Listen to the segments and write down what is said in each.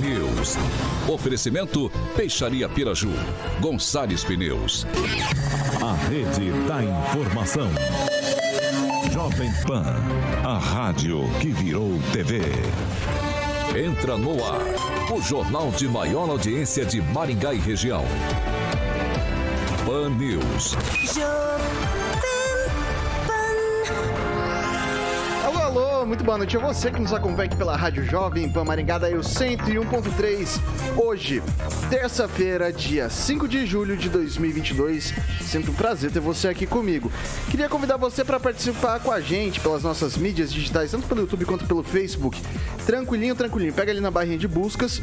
News. Oferecimento Peixaria Piraju. Gonçalves Pneus. A rede da informação. Jovem Pan. A rádio que virou TV. Entra no ar. O jornal de maior audiência de Maringá e região. Pan News. Muito boa noite a você que nos acompanha aqui pela Rádio Jovem Pan Maringá, daí o 101.3. Hoje, terça-feira, dia 5 de julho de 2022. Sempre um prazer ter você aqui comigo. Queria convidar você para participar com a gente pelas nossas mídias digitais, tanto pelo YouTube quanto pelo Facebook. Tranquilinho, tranquilinho. Pega ali na barrinha de buscas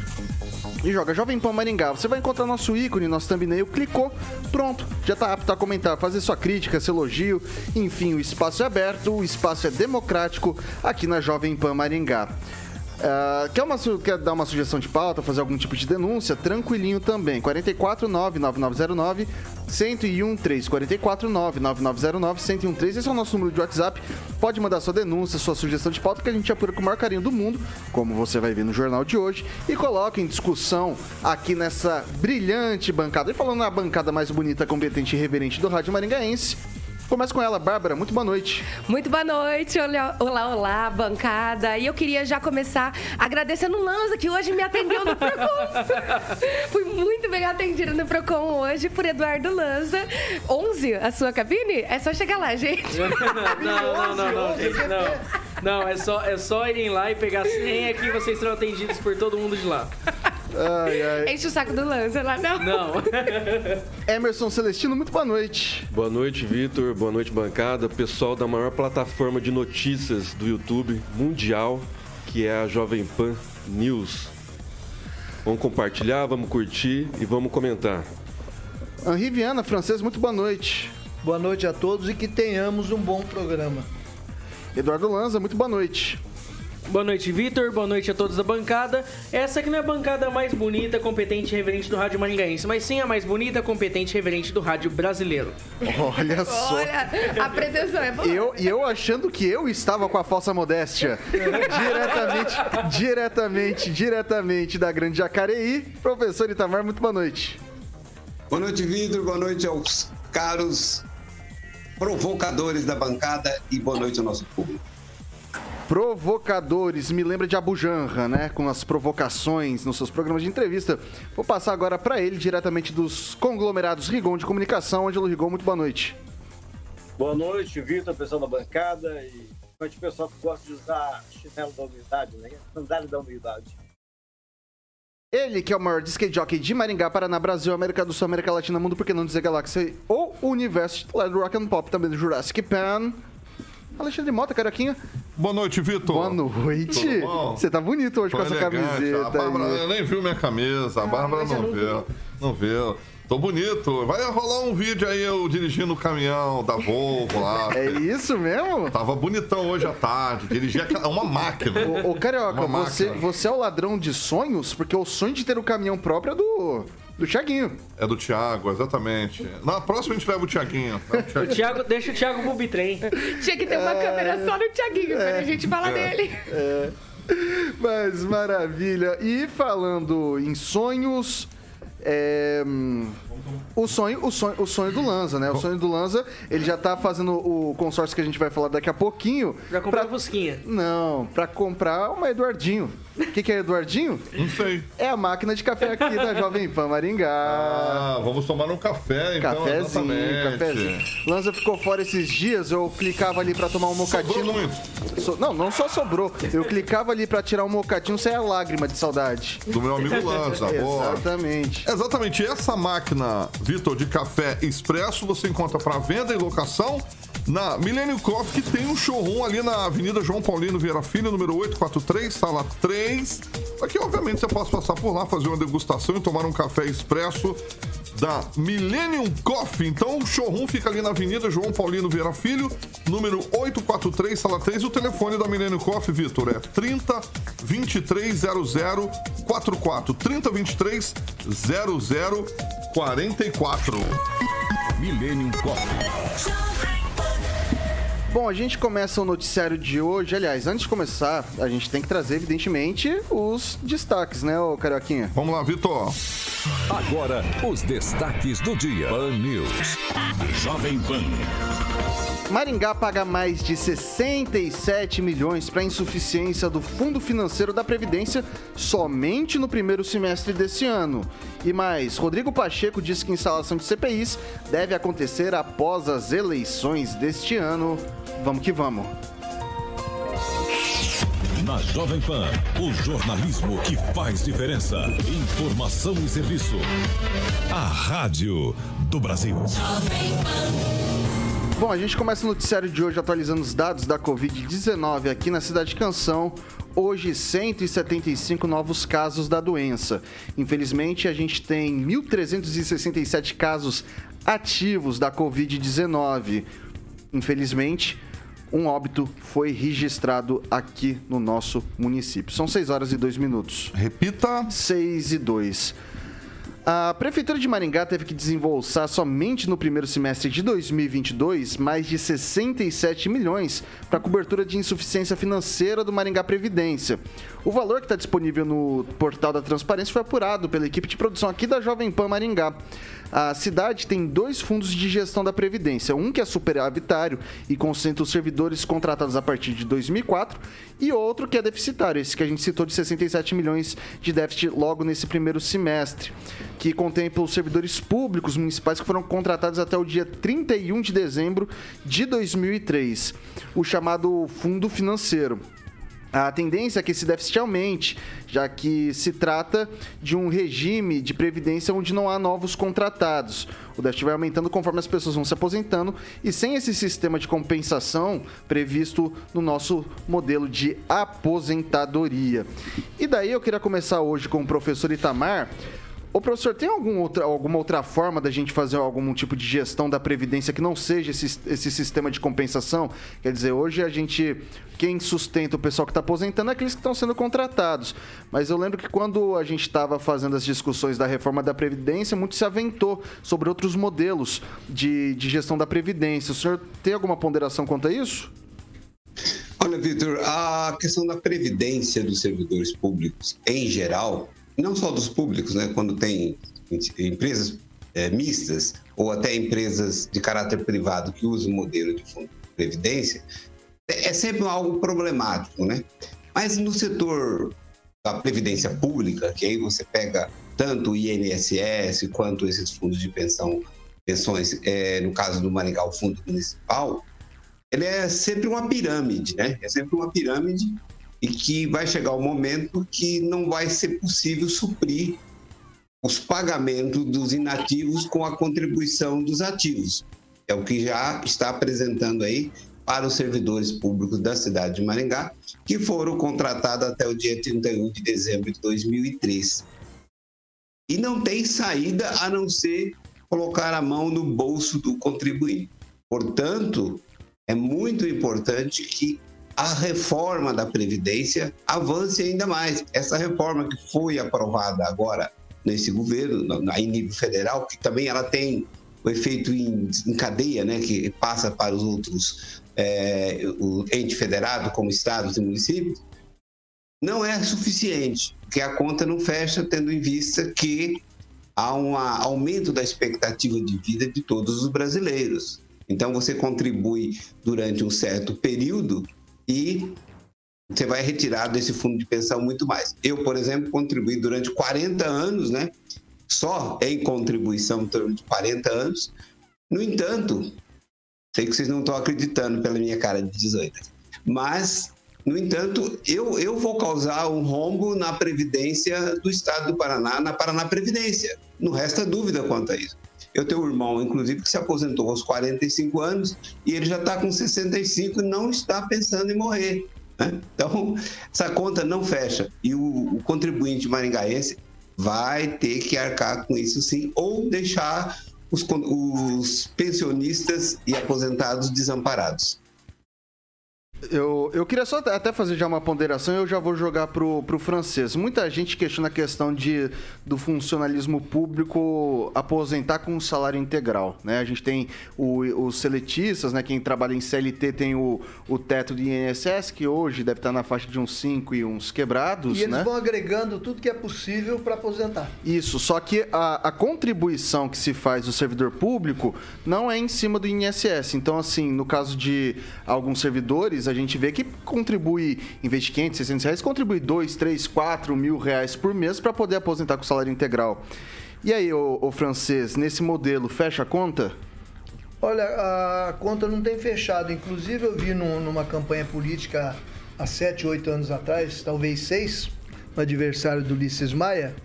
e joga Jovem Pan Maringá. Você vai encontrar nosso ícone, nosso thumbnail, clicou, pronto, já está apto a comentar, fazer sua crítica, seu elogio, enfim, o espaço é aberto, o espaço é democrático aqui na Jovem Pan Maringá. Uh, quer, uma, quer dar uma sugestão de pauta, fazer algum tipo de denúncia? Tranquilinho também. 449-9909 1013. 449-9909 1013. Esse é o nosso número de WhatsApp. Pode mandar sua denúncia, sua sugestão de pauta que a gente apura com o maior carinho do mundo, como você vai ver no jornal de hoje, e coloca em discussão aqui nessa brilhante bancada. E falando na bancada mais bonita, competente e reverente do Rádio Maringaense, Começa com ela, Bárbara. Muito boa noite. Muito boa noite. Olá, olá, olá, bancada. E eu queria já começar agradecendo o Lanza, que hoje me atendeu no Procon. Fui muito bem atendida no Procon hoje por Eduardo Lanza. 11, a sua cabine? É só chegar lá, gente. não, não, não, não, gente, não. Não, é só, é só irem lá e pegar a senha que vocês serão atendidos por todo mundo de lá. Ai, ai. Enche o saco do Lanza lá, não. Não. Emerson Celestino, muito boa noite. Boa noite, Vitor. Boa noite, bancada. Pessoal da maior plataforma de notícias do YouTube mundial, que é a Jovem Pan News. Vamos compartilhar, vamos curtir e vamos comentar. Henri Viana, francês, muito boa noite. Boa noite a todos e que tenhamos um bom programa. Eduardo Lanza, muito boa noite. Boa noite, Vitor. Boa noite a todos da bancada. Essa aqui não é a bancada mais bonita, competente e reverente do rádio maringaense, mas sim a mais bonita, competente e reverente do rádio brasileiro. Olha só. Olha, a pretensão é boa. E eu, eu achando que eu estava com a falsa modéstia. diretamente, diretamente, diretamente da Grande Jacareí. Professor Itamar, muito boa noite. Boa noite, Vitor. Boa noite aos caros provocadores da bancada e boa noite ao nosso público provocadores. Me lembra de Abu Janra, né? Com as provocações nos seus programas de entrevista. Vou passar agora para ele, diretamente dos conglomerados Rigon de Comunicação. Ângelo Rigon, muito boa noite. Boa noite, Vitor, pessoal da bancada e o pessoal que gosta de usar chinelo da humildade, né? Sandália da humildade. Ele que é o maior skate jockey de Maringá, Paraná, Brasil, América do Sul, América Latina, Mundo, por que não dizer Galáxia ou Universo, titular do Rock and Pop, também do Jurassic Pan. Alexandre Mota, Caraquinha. Boa noite, Vitor. Boa noite. Você tá bonito hoje Tô com essa camiseta. A Bárbara aí. nem viu minha camisa, a Bárbara não, não viu. Não viu. Tô bonito. Vai rolar um vídeo aí eu dirigindo o caminhão da Volvo lá. É isso mesmo? Tava bonitão hoje à tarde. Dirigia uma máquina. Ô, ô Carioca, você, você é o ladrão de sonhos? Porque o sonho de ter um caminhão próprio é do do Thiaguinho. É do Thiago, exatamente. Na próxima a gente leva o Thiaguinho. Tá? O, Thiaguinho. o Thiago, deixa o Thiago pro bitrem. Tinha que ter uma é... câmera só no Thiaguinho é... pra a gente falar é... dele. É. Mas maravilha. E falando em sonhos, é, o sonho, o sonho, o sonho do Lanza, né? O sonho do Lanza, ele já tá fazendo o consórcio que a gente vai falar daqui a pouquinho. Já comprou pra... a Fusquinha? Não, para comprar uma Eduardinho. O que, que, é Eduardinho? Não sei. É a máquina de café aqui da Jovem Pan Maringá. Ah, vamos tomar um café, então. Cafézinho, exatamente. cafézinho. Lanza ficou fora esses dias, eu clicava ali para tomar um mocadinho. Sobrou muito. So... Não, não só sobrou. Eu clicava ali para tirar um mocadinho, saia lágrima de saudade. Do meu amigo Lanza, boa. Exatamente. Exatamente. Essa máquina, Vitor, de café expresso, você encontra para venda e locação na Millennium Coffee, que tem um showroom ali na Avenida João Paulino Vieira Filho, número 843, sala 3. Aqui, obviamente, você pode passar por lá, fazer uma degustação e tomar um café expresso da Millennium Coffee. Então o showroom fica ali na Avenida João Paulino Vieira Filho, número 843, sala 3. E o telefone da Millennium Coffee, Vitor, é 30 23 00 44. 30 23 00 44. Millennium Coffee. Bom, a gente começa o noticiário de hoje. Aliás, antes de começar, a gente tem que trazer, evidentemente, os destaques, né, ô Carioquinha? Vamos lá, Vitor. Agora, os destaques do dia. Pan News. Jovem Pan. Maringá paga mais de 67 milhões para insuficiência do Fundo Financeiro da Previdência somente no primeiro semestre desse ano. E mais, Rodrigo Pacheco diz que a instalação de CPIs deve acontecer após as eleições deste ano. Vamos que vamos. Na Jovem Pan, o jornalismo que faz diferença. Informação e serviço. A Rádio do Brasil. Bom, a gente começa o noticiário de hoje atualizando os dados da Covid-19 aqui na Cidade de Canção. Hoje, 175 novos casos da doença. Infelizmente, a gente tem 1.367 casos ativos da Covid-19. Infelizmente, um óbito foi registrado aqui no nosso município. São 6 horas e 2 minutos. Repita. 6 e 2. A Prefeitura de Maringá teve que desembolsar somente no primeiro semestre de 2022 mais de 67 milhões para cobertura de insuficiência financeira do Maringá Previdência. O valor que está disponível no portal da Transparência foi apurado pela equipe de produção aqui da Jovem Pan Maringá. A cidade tem dois fundos de gestão da Previdência, um que é superavitário e concentra os servidores contratados a partir de 2004 e outro que é deficitário, esse que a gente citou de 67 milhões de déficit logo nesse primeiro semestre, que contempla os servidores públicos municipais que foram contratados até o dia 31 de dezembro de 2003, o chamado fundo financeiro. A tendência é que esse déficit aumente, já que se trata de um regime de previdência onde não há novos contratados. O déficit vai aumentando conforme as pessoas vão se aposentando e sem esse sistema de compensação previsto no nosso modelo de aposentadoria. E daí eu queria começar hoje com o professor Itamar. Ô, professor, tem algum outra, alguma outra forma da gente fazer algum tipo de gestão da Previdência que não seja esse, esse sistema de compensação? Quer dizer, hoje a gente. Quem sustenta o pessoal que está aposentando é aqueles que estão sendo contratados. Mas eu lembro que quando a gente estava fazendo as discussões da reforma da Previdência, muito se aventou sobre outros modelos de, de gestão da Previdência. O senhor tem alguma ponderação quanto a isso? Olha, Vitor, a questão da previdência dos servidores públicos em geral não só dos públicos, né? Quando tem empresas é, mistas ou até empresas de caráter privado que usam o modelo de fundo de previdência, é, é sempre algo problemático, né? Mas no setor da previdência pública, que aí você pega tanto o INSS quanto esses fundos de pensão, pensões, é, no caso do Maringá, o fundo municipal, ele é sempre uma pirâmide, né? É sempre uma pirâmide e que vai chegar o momento que não vai ser possível suprir os pagamentos dos inativos com a contribuição dos ativos. É o que já está apresentando aí para os servidores públicos da cidade de Maringá, que foram contratados até o dia 31 de dezembro de 2003. E não tem saída a não ser colocar a mão no bolso do contribuinte. Portanto, é muito importante que a reforma da Previdência avance ainda mais. Essa reforma que foi aprovada agora nesse governo, em nível federal, que também ela tem o efeito em, em cadeia, né, que passa para os outros é, o ente federado, como estados e municípios, não é suficiente, porque a conta não fecha, tendo em vista que há um aumento da expectativa de vida de todos os brasileiros. Então, você contribui durante um certo período e você vai retirar desse fundo de pensão muito mais. Eu, por exemplo, contribuí durante 40 anos, né? Só em contribuição durante 40 anos. No entanto, sei que vocês não estão acreditando pela minha cara de 18, mas, no entanto, eu, eu vou causar um rombo na Previdência do Estado do Paraná, na Paraná Previdência. Não resta dúvida quanto a isso. Eu tenho um irmão, inclusive, que se aposentou aos 45 anos e ele já está com 65 e não está pensando em morrer. Né? Então, essa conta não fecha. E o, o contribuinte maringaense vai ter que arcar com isso sim, ou deixar os, os pensionistas e aposentados desamparados. Eu, eu queria só até fazer já uma ponderação e eu já vou jogar pro, pro francês. Muita gente questiona a questão de, do funcionalismo público aposentar com um salário integral. Né? A gente tem o, os seletistas, né? quem trabalha em CLT tem o, o teto de INSS, que hoje deve estar na faixa de uns 5 e uns quebrados. E eles né? vão agregando tudo que é possível para aposentar. Isso, só que a, a contribuição que se faz do servidor público não é em cima do INSS. Então, assim, no caso de alguns servidores, a gente vê que contribui, em vez de 500, 600 reais, contribui 2, 3, 4 mil reais por mês para poder aposentar com salário integral. E aí, o, francês, nesse modelo, fecha a conta? Olha, a conta não tem fechado. Inclusive, eu vi num, numa campanha política há 7, 8 anos atrás, talvez 6, no adversário do Ulisses Maia,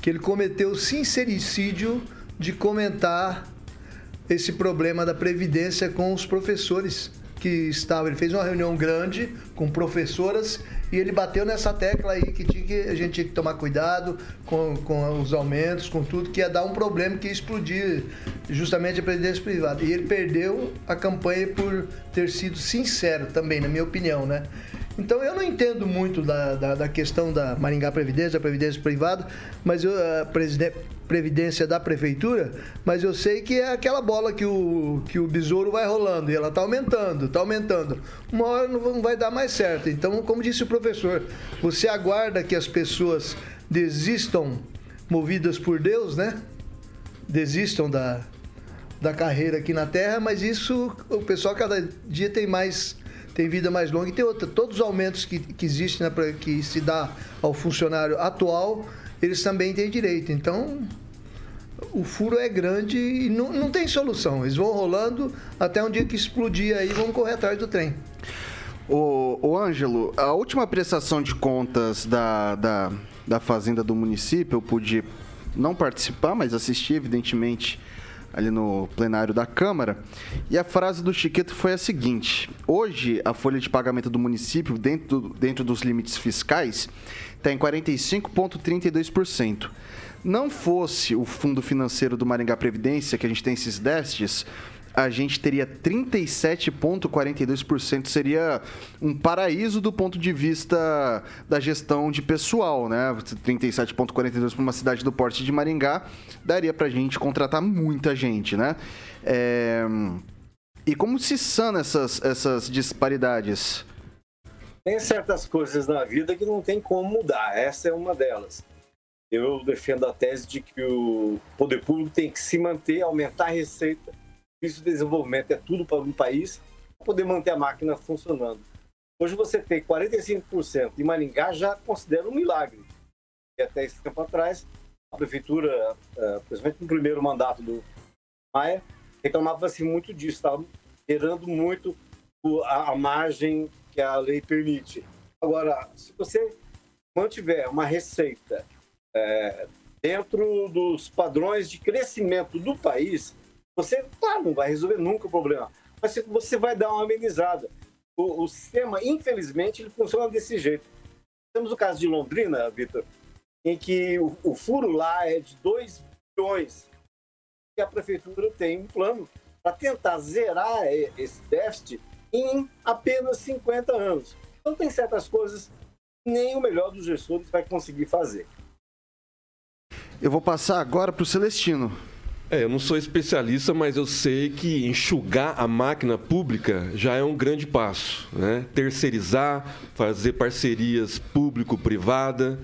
que ele cometeu o sincericídio de comentar esse problema da Previdência com os professores que estavam. Ele fez uma reunião grande com professoras e ele bateu nessa tecla aí que, tinha que a gente tinha que tomar cuidado com, com os aumentos, com tudo, que ia dar um problema que ia explodir justamente a previdência privada. E ele perdeu a campanha por ter sido sincero também, na minha opinião, né? Então eu não entendo muito da, da, da questão da Maringá Previdência, da Previdência Privada, mas eu, a Previdência da Prefeitura, mas eu sei que é aquela bola que o, que o besouro vai rolando e ela está aumentando, está aumentando. Uma hora não vai dar mais certo. Então, como disse o professor, você aguarda que as pessoas desistam movidas por Deus, né? Desistam da, da carreira aqui na Terra, mas isso o pessoal cada dia tem mais tem vida mais longa e tem outra. Todos os aumentos que, que existem, né, que se dá ao funcionário atual, eles também têm direito. Então, o furo é grande e não, não tem solução. Eles vão rolando até um dia que explodir aí, vão correr atrás do trem. O, o Ângelo, a última prestação de contas da, da, da Fazenda do município, eu pude não participar, mas assistir, evidentemente, ali no plenário da Câmara. E a frase do Chiqueto foi a seguinte: hoje a folha de pagamento do município, dentro, dentro dos limites fiscais, está em 45,32%. Não fosse o fundo financeiro do Maringá Previdência, que a gente tem esses déficits, a gente teria 37,42%. Seria um paraíso do ponto de vista da gestão de pessoal, né? 37,42% para uma cidade do porte de Maringá daria para a gente contratar muita gente, né? É... E como se sana essas, essas disparidades? Tem certas coisas na vida que não tem como mudar. Essa é uma delas. Eu defendo a tese de que o poder público tem que se manter, aumentar a receita isso de desenvolvimento é tudo para um país para poder manter a máquina funcionando. Hoje você tem 45% e Maringá já considera um milagre. E até esse tempo atrás, a prefeitura, eh, principalmente no primeiro mandato do Maia, reclamava-se muito disso, estava gerando muito a, margem que a lei permite. Agora, se você mantiver uma receita é, dentro dos padrões de crescimento do país, você, claro, não vai resolver nunca o problema, mas você vai dar uma amenizada. O, o sistema, infelizmente, ele funciona desse jeito. Temos o caso de Londrina, Vitor, em que o, o, furo lá é de 2 bilhões e a prefeitura tem um plano para tentar zerar esse déficit em apenas 50 anos. Então, tem certas coisas que nem o melhor dos gestores vai conseguir fazer. Eu vou passar agora para o Celestino. É, eu não sou especialista, mas eu sei que enxugar a máquina pública já é um grande passo. Né? Terceirizar, fazer parcerias público-privada,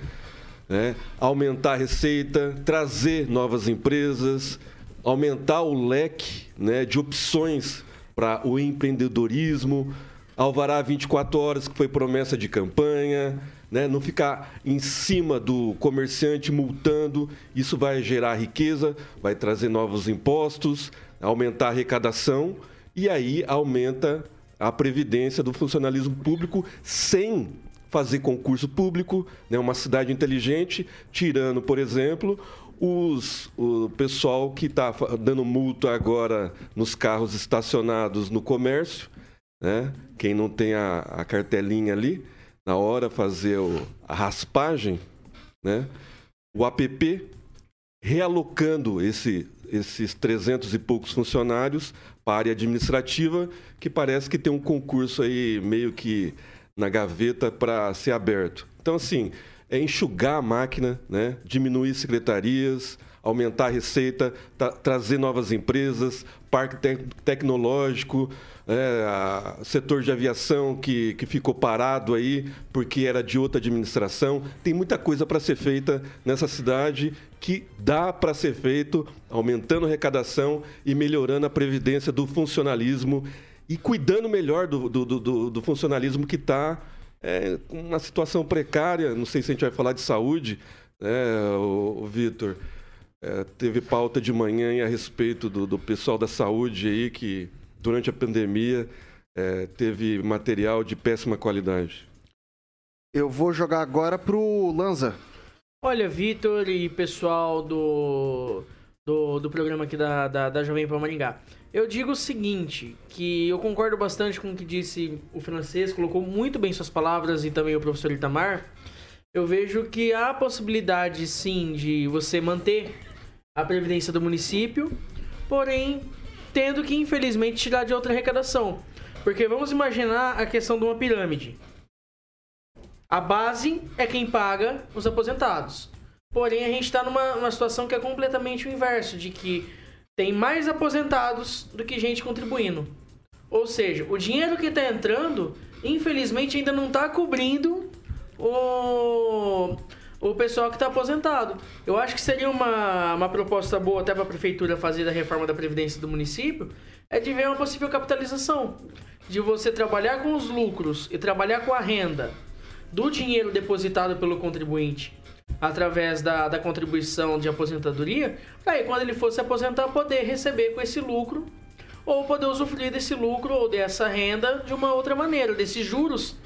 né? aumentar a receita, trazer novas empresas, aumentar o leque né, de opções para o empreendedorismo, Alvará 24 horas, que foi promessa de campanha, né? não ficar em cima do comerciante multando. Isso vai gerar riqueza, vai trazer novos impostos, aumentar a arrecadação e aí aumenta a previdência do funcionalismo público sem fazer concurso público, né? uma cidade inteligente, tirando, por exemplo, os, o pessoal que está dando multa agora nos carros estacionados no comércio, né? quem não tem a, a cartelinha ali, na hora fazer o, a raspagem, né? o APP, realocando esse, esses 300 e poucos funcionários para a área administrativa, que parece que tem um concurso aí meio que na gaveta para ser aberto. Então, assim, é enxugar a máquina, né? diminuir secretarias, aumentar a receita, trazer novas empresas, parque te tecnológico, é, setor de aviação que, que ficou parado aí porque era de outra administração. Tem muita coisa para ser feita nessa cidade que dá para ser feito aumentando a arrecadação e melhorando a previdência do funcionalismo e cuidando melhor do, do, do, do funcionalismo que está é, uma situação precária. Não sei se a gente vai falar de saúde, né, o, o Vitor. É, teve pauta de manhã a respeito do, do pessoal da saúde aí que durante a pandemia, é, teve material de péssima qualidade. Eu vou jogar agora pro Lanza. Olha, Vitor e pessoal do, do, do, programa aqui da, da, da Jovem Pan Maringá. Eu digo o seguinte, que eu concordo bastante com o que disse o francês, colocou muito bem suas palavras e também o professor Itamar. Eu vejo que há possibilidade, sim, de você manter a previdência do município, porém tendo que infelizmente tirar de outra arrecadação. Porque vamos imaginar a questão de uma pirâmide. A base é quem paga os aposentados. Porém, a gente está numa, situação que é completamente o inverso, de que tem mais aposentados do que gente contribuindo. Ou seja, o dinheiro que está entrando, infelizmente, ainda não está cobrindo o, o pessoal que está aposentado. Eu acho que seria uma, uma proposta boa até para a prefeitura fazer a reforma da previdência do município, é de ver uma possível capitalização, de você trabalhar com os lucros e trabalhar com a renda do dinheiro depositado pelo contribuinte através da, da contribuição de aposentadoria, para aí quando ele fosse aposentar poder receber com esse lucro ou poder usufruir desse lucro ou dessa renda de uma outra maneira, desses juros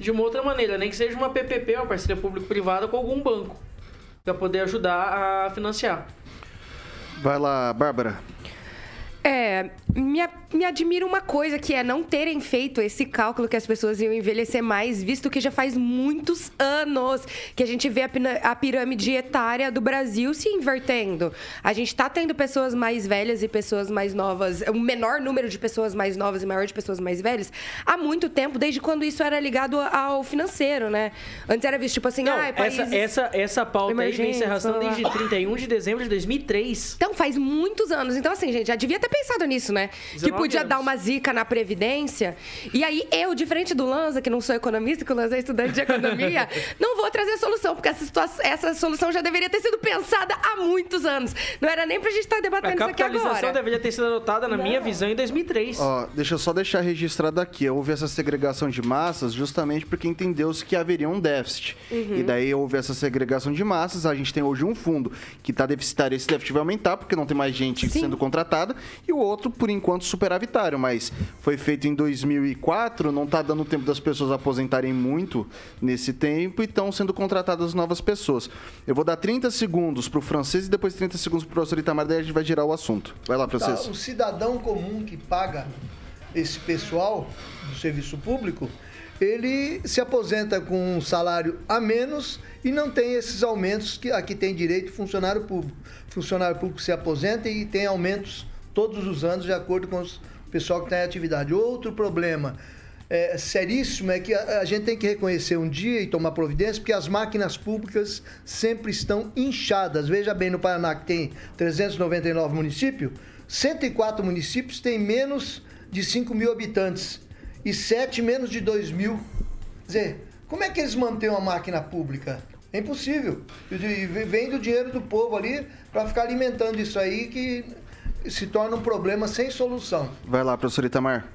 de uma outra maneira, nem que seja uma PPP, uma parceria público-privada com algum banco, para poder ajudar a financiar. Vai lá, Bárbara. É, me, me admira uma coisa que é não terem feito esse cálculo que as pessoas iam envelhecer mais, visto que já faz muitos anos que a gente vê a, a pirâmide etária do Brasil se invertendo. A gente está tendo pessoas mais velhas e pessoas mais novas, um menor número de pessoas mais novas e maior de pessoas mais velhas há muito tempo, desde quando isso era ligado ao financeiro, né? Antes era visto tipo assim, não, ah, essa, essa, essa pauta aí vem se arrastando desde 31 de dezembro de 2003. Então faz muitos anos. Então assim, gente, já devia ter pensado nisso, né? Que podia anos. dar uma zica na Previdência. E aí eu, diferente do Lanza, que não sou economista, que o Lanza é estudante de economia, não vou trazer a solução, porque essa, situação, essa solução já deveria ter sido pensada há muitos anos. Não era nem pra gente estar debatendo isso aqui agora. A capitalização deveria ter sido adotada, na não. minha visão, em 2003. Ó, deixa eu só deixar registrado aqui. Houve essa segregação de massas justamente porque entendeu-se que haveria um déficit. Uhum. E daí houve essa segregação de massas. A gente tem hoje um fundo que está deficitário. Esse déficit vai aumentar porque não tem mais gente Sim. sendo contratada. E o outro por enquanto, superavitário, mas foi feito em 2004, não está dando tempo das pessoas aposentarem muito nesse tempo e estão sendo contratadas novas pessoas. Eu vou dar 30 segundos para o francês e depois 30 segundos para o professor Itamar, daí a gente vai girar o assunto. Vai lá, francês. Tá, o cidadão comum que paga esse pessoal do serviço público, ele se aposenta com um salário a menos e não tem esses aumentos que aqui tem direito funcionário público. Funcionário público se aposenta e tem aumentos todos os anos, de acordo com o pessoal que está em atividade. Outro problema é, seríssimo é que a, a, gente tem que reconhecer um dia e tomar providência, porque as máquinas públicas sempre estão inchadas. Veja bem, no Paraná, que tem 399 municípios, 104 municípios têm menos de 5 mil habitantes e 7 menos de 2 mil. Quer dizer, como é que eles mantêm uma máquina pública? É impossível. Vem do dinheiro do povo ali para ficar alimentando isso aí que se torna um problema sem solução. Vai lá, professor Itamar.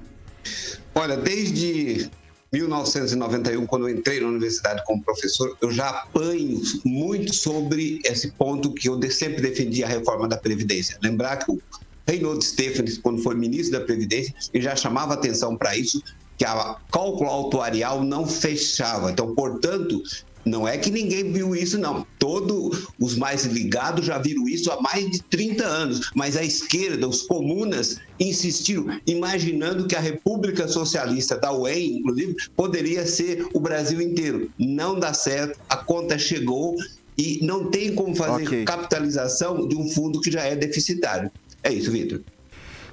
Olha, desde 1991, quando eu entrei na universidade como professor, eu já apanho muito sobre esse ponto que eu sempre defendi a reforma da Previdência. Lembrar que o Reinaldo Stephens, quando foi ministro da Previdência, ele já chamava atenção para isso, que a cálculo autuarial não fechava. Então, portanto, não é que ninguém viu isso, não. Todos os mais ligados já viram isso há mais de 30 anos. Mas a esquerda, os comunas, insistiram, imaginando que a República Socialista da UEM, inclusive, poderia ser o Brasil inteiro. Não dá certo, a conta chegou e não tem como fazer Ok. capitalização de um fundo que já é deficitário. É isso, Vitor.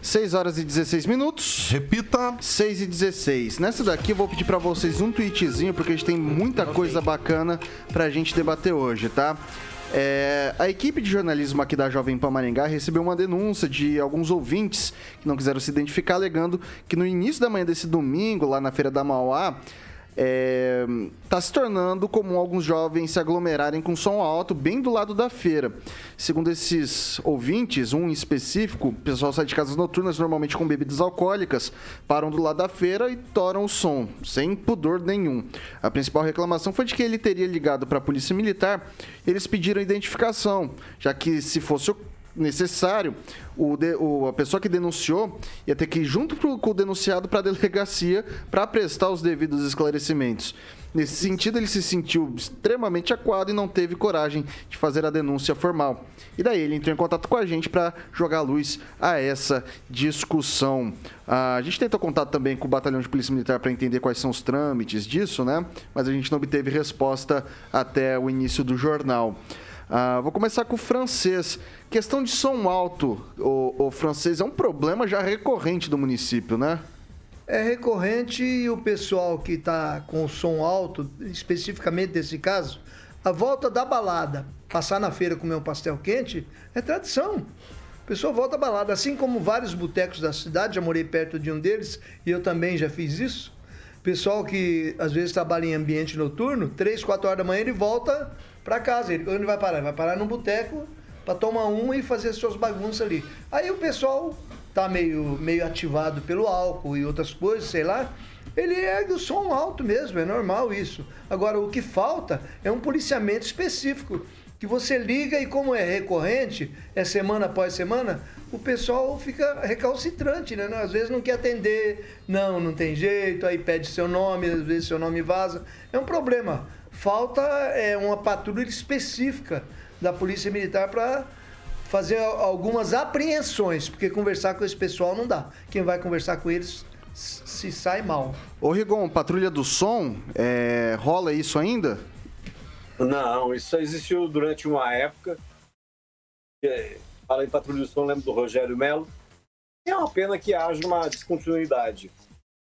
6 horas e 16 minutos. Repita. 6 e 16. Nessa daqui eu vou pedir pra vocês um tweetzinho, porque a gente tem muita coisa bacana pra gente debater hoje, tá? É, a equipe de jornalismo aqui da Jovem Pan Maringá recebeu uma denúncia de alguns ouvintes que não quiseram se identificar, alegando que no início da manhã desse domingo, lá na Feira da Mauá, é, tá se tornando comum alguns jovens se aglomerarem com som alto bem do lado da feira. Segundo esses ouvintes, um em específico, o pessoal sai de casas noturnas normalmente com bebidas alcoólicas, param do lado da feira e toram o som, sem pudor nenhum. A principal reclamação foi de que ele teria ligado para a polícia militar. Eles pediram identificação, já que se fosse o necessário, o, de- o- a pessoa que denunciou ia ter que ir junto pro- com o denunciado para a delegacia para prestar os devidos esclarecimentos. Nesse sentido, ele se sentiu extremamente acuado e não teve coragem de fazer a denúncia formal. E daí ele entrou em contato com a gente para jogar luz a essa discussão. Ah, a gente tentou contato também com o Batalhão de Polícia Militar para entender quais são os trâmites disso, né? Mas a gente não obteve resposta até o início do jornal. Ah, vou começar com o francês. Questão de som alto, o, o francês, é um problema já recorrente do município, né? É recorrente e o pessoal que está com o som alto, especificamente desse caso, a volta da balada, passar na feira comer um pastel quente, é tradição. O pessoal volta à balada, assim como vários botecos da cidade, já morei perto de um deles e eu também já fiz isso. Pessoal que às vezes trabalha em ambiente noturno, 3, 4 horas da manhã ele volta para casa. Ele, onde vai parar? Ele vai parar num boteco para tomar um e fazer suas bagunças ali. Aí o pessoal tá meio, meio ativado pelo álcool e outras coisas, sei lá. Ele ergue o som alto mesmo, é normal isso. Agora, o que falta é um policiamento específico. Que você liga e, como é recorrente, é semana após semana, o pessoal fica recalcitrante, né? Às vezes não quer atender, não, não tem jeito, aí pede seu nome, às vezes seu nome vaza. É um problema. Falta é, uma patrulha específica da Polícia Militar para fazer al- algumas apreensões, porque conversar com esse pessoal não dá. Quem vai conversar com eles se sai mal. Ô Rigon, patrulha do som, é, rola isso ainda? Não, isso só existiu durante uma época. É, Fala em Patrulha do Som, lembro do Rogério Melo. É uma pena que haja uma descontinuidade.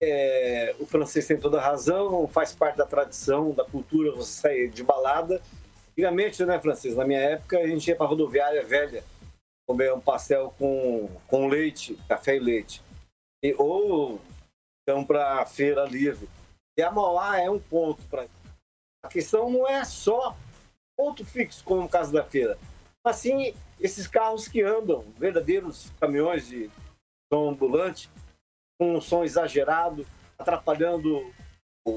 É, o francês tem toda a razão, faz parte da tradição, da cultura, você sair de balada. Antigamente, né, francês? Na minha época, a gente ia para rodoviária velha comer um pastel com, com leite, café e leite. E, ou então para a feira livre. E a Mauá é um ponto para a questão não é só ponto fixo, como no caso da feira, mas sim esses carros que andam, verdadeiros caminhões de som ambulante, com um som exagerado, atrapalhando a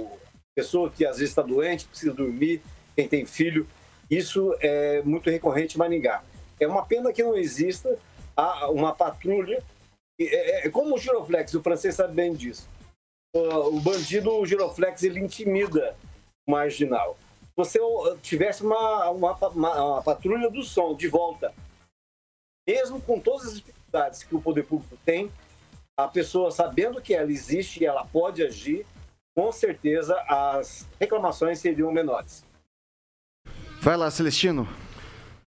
pessoa que às vezes está doente, precisa dormir, quem tem filho. Isso é muito recorrente em Maringá. É uma pena que não exista uma patrulha. É, é como o giroflex, o francês sabe bem disso. O, bandido, o giroflex, ele intimida o marginal. Se você tivesse uma, uma, uma- uma patrulha do som de volta, mesmo com todas as dificuldades que o poder público tem, a pessoa sabendo que ela existe e ela pode agir, com certeza as reclamações seriam menores. Vai lá, Celestino.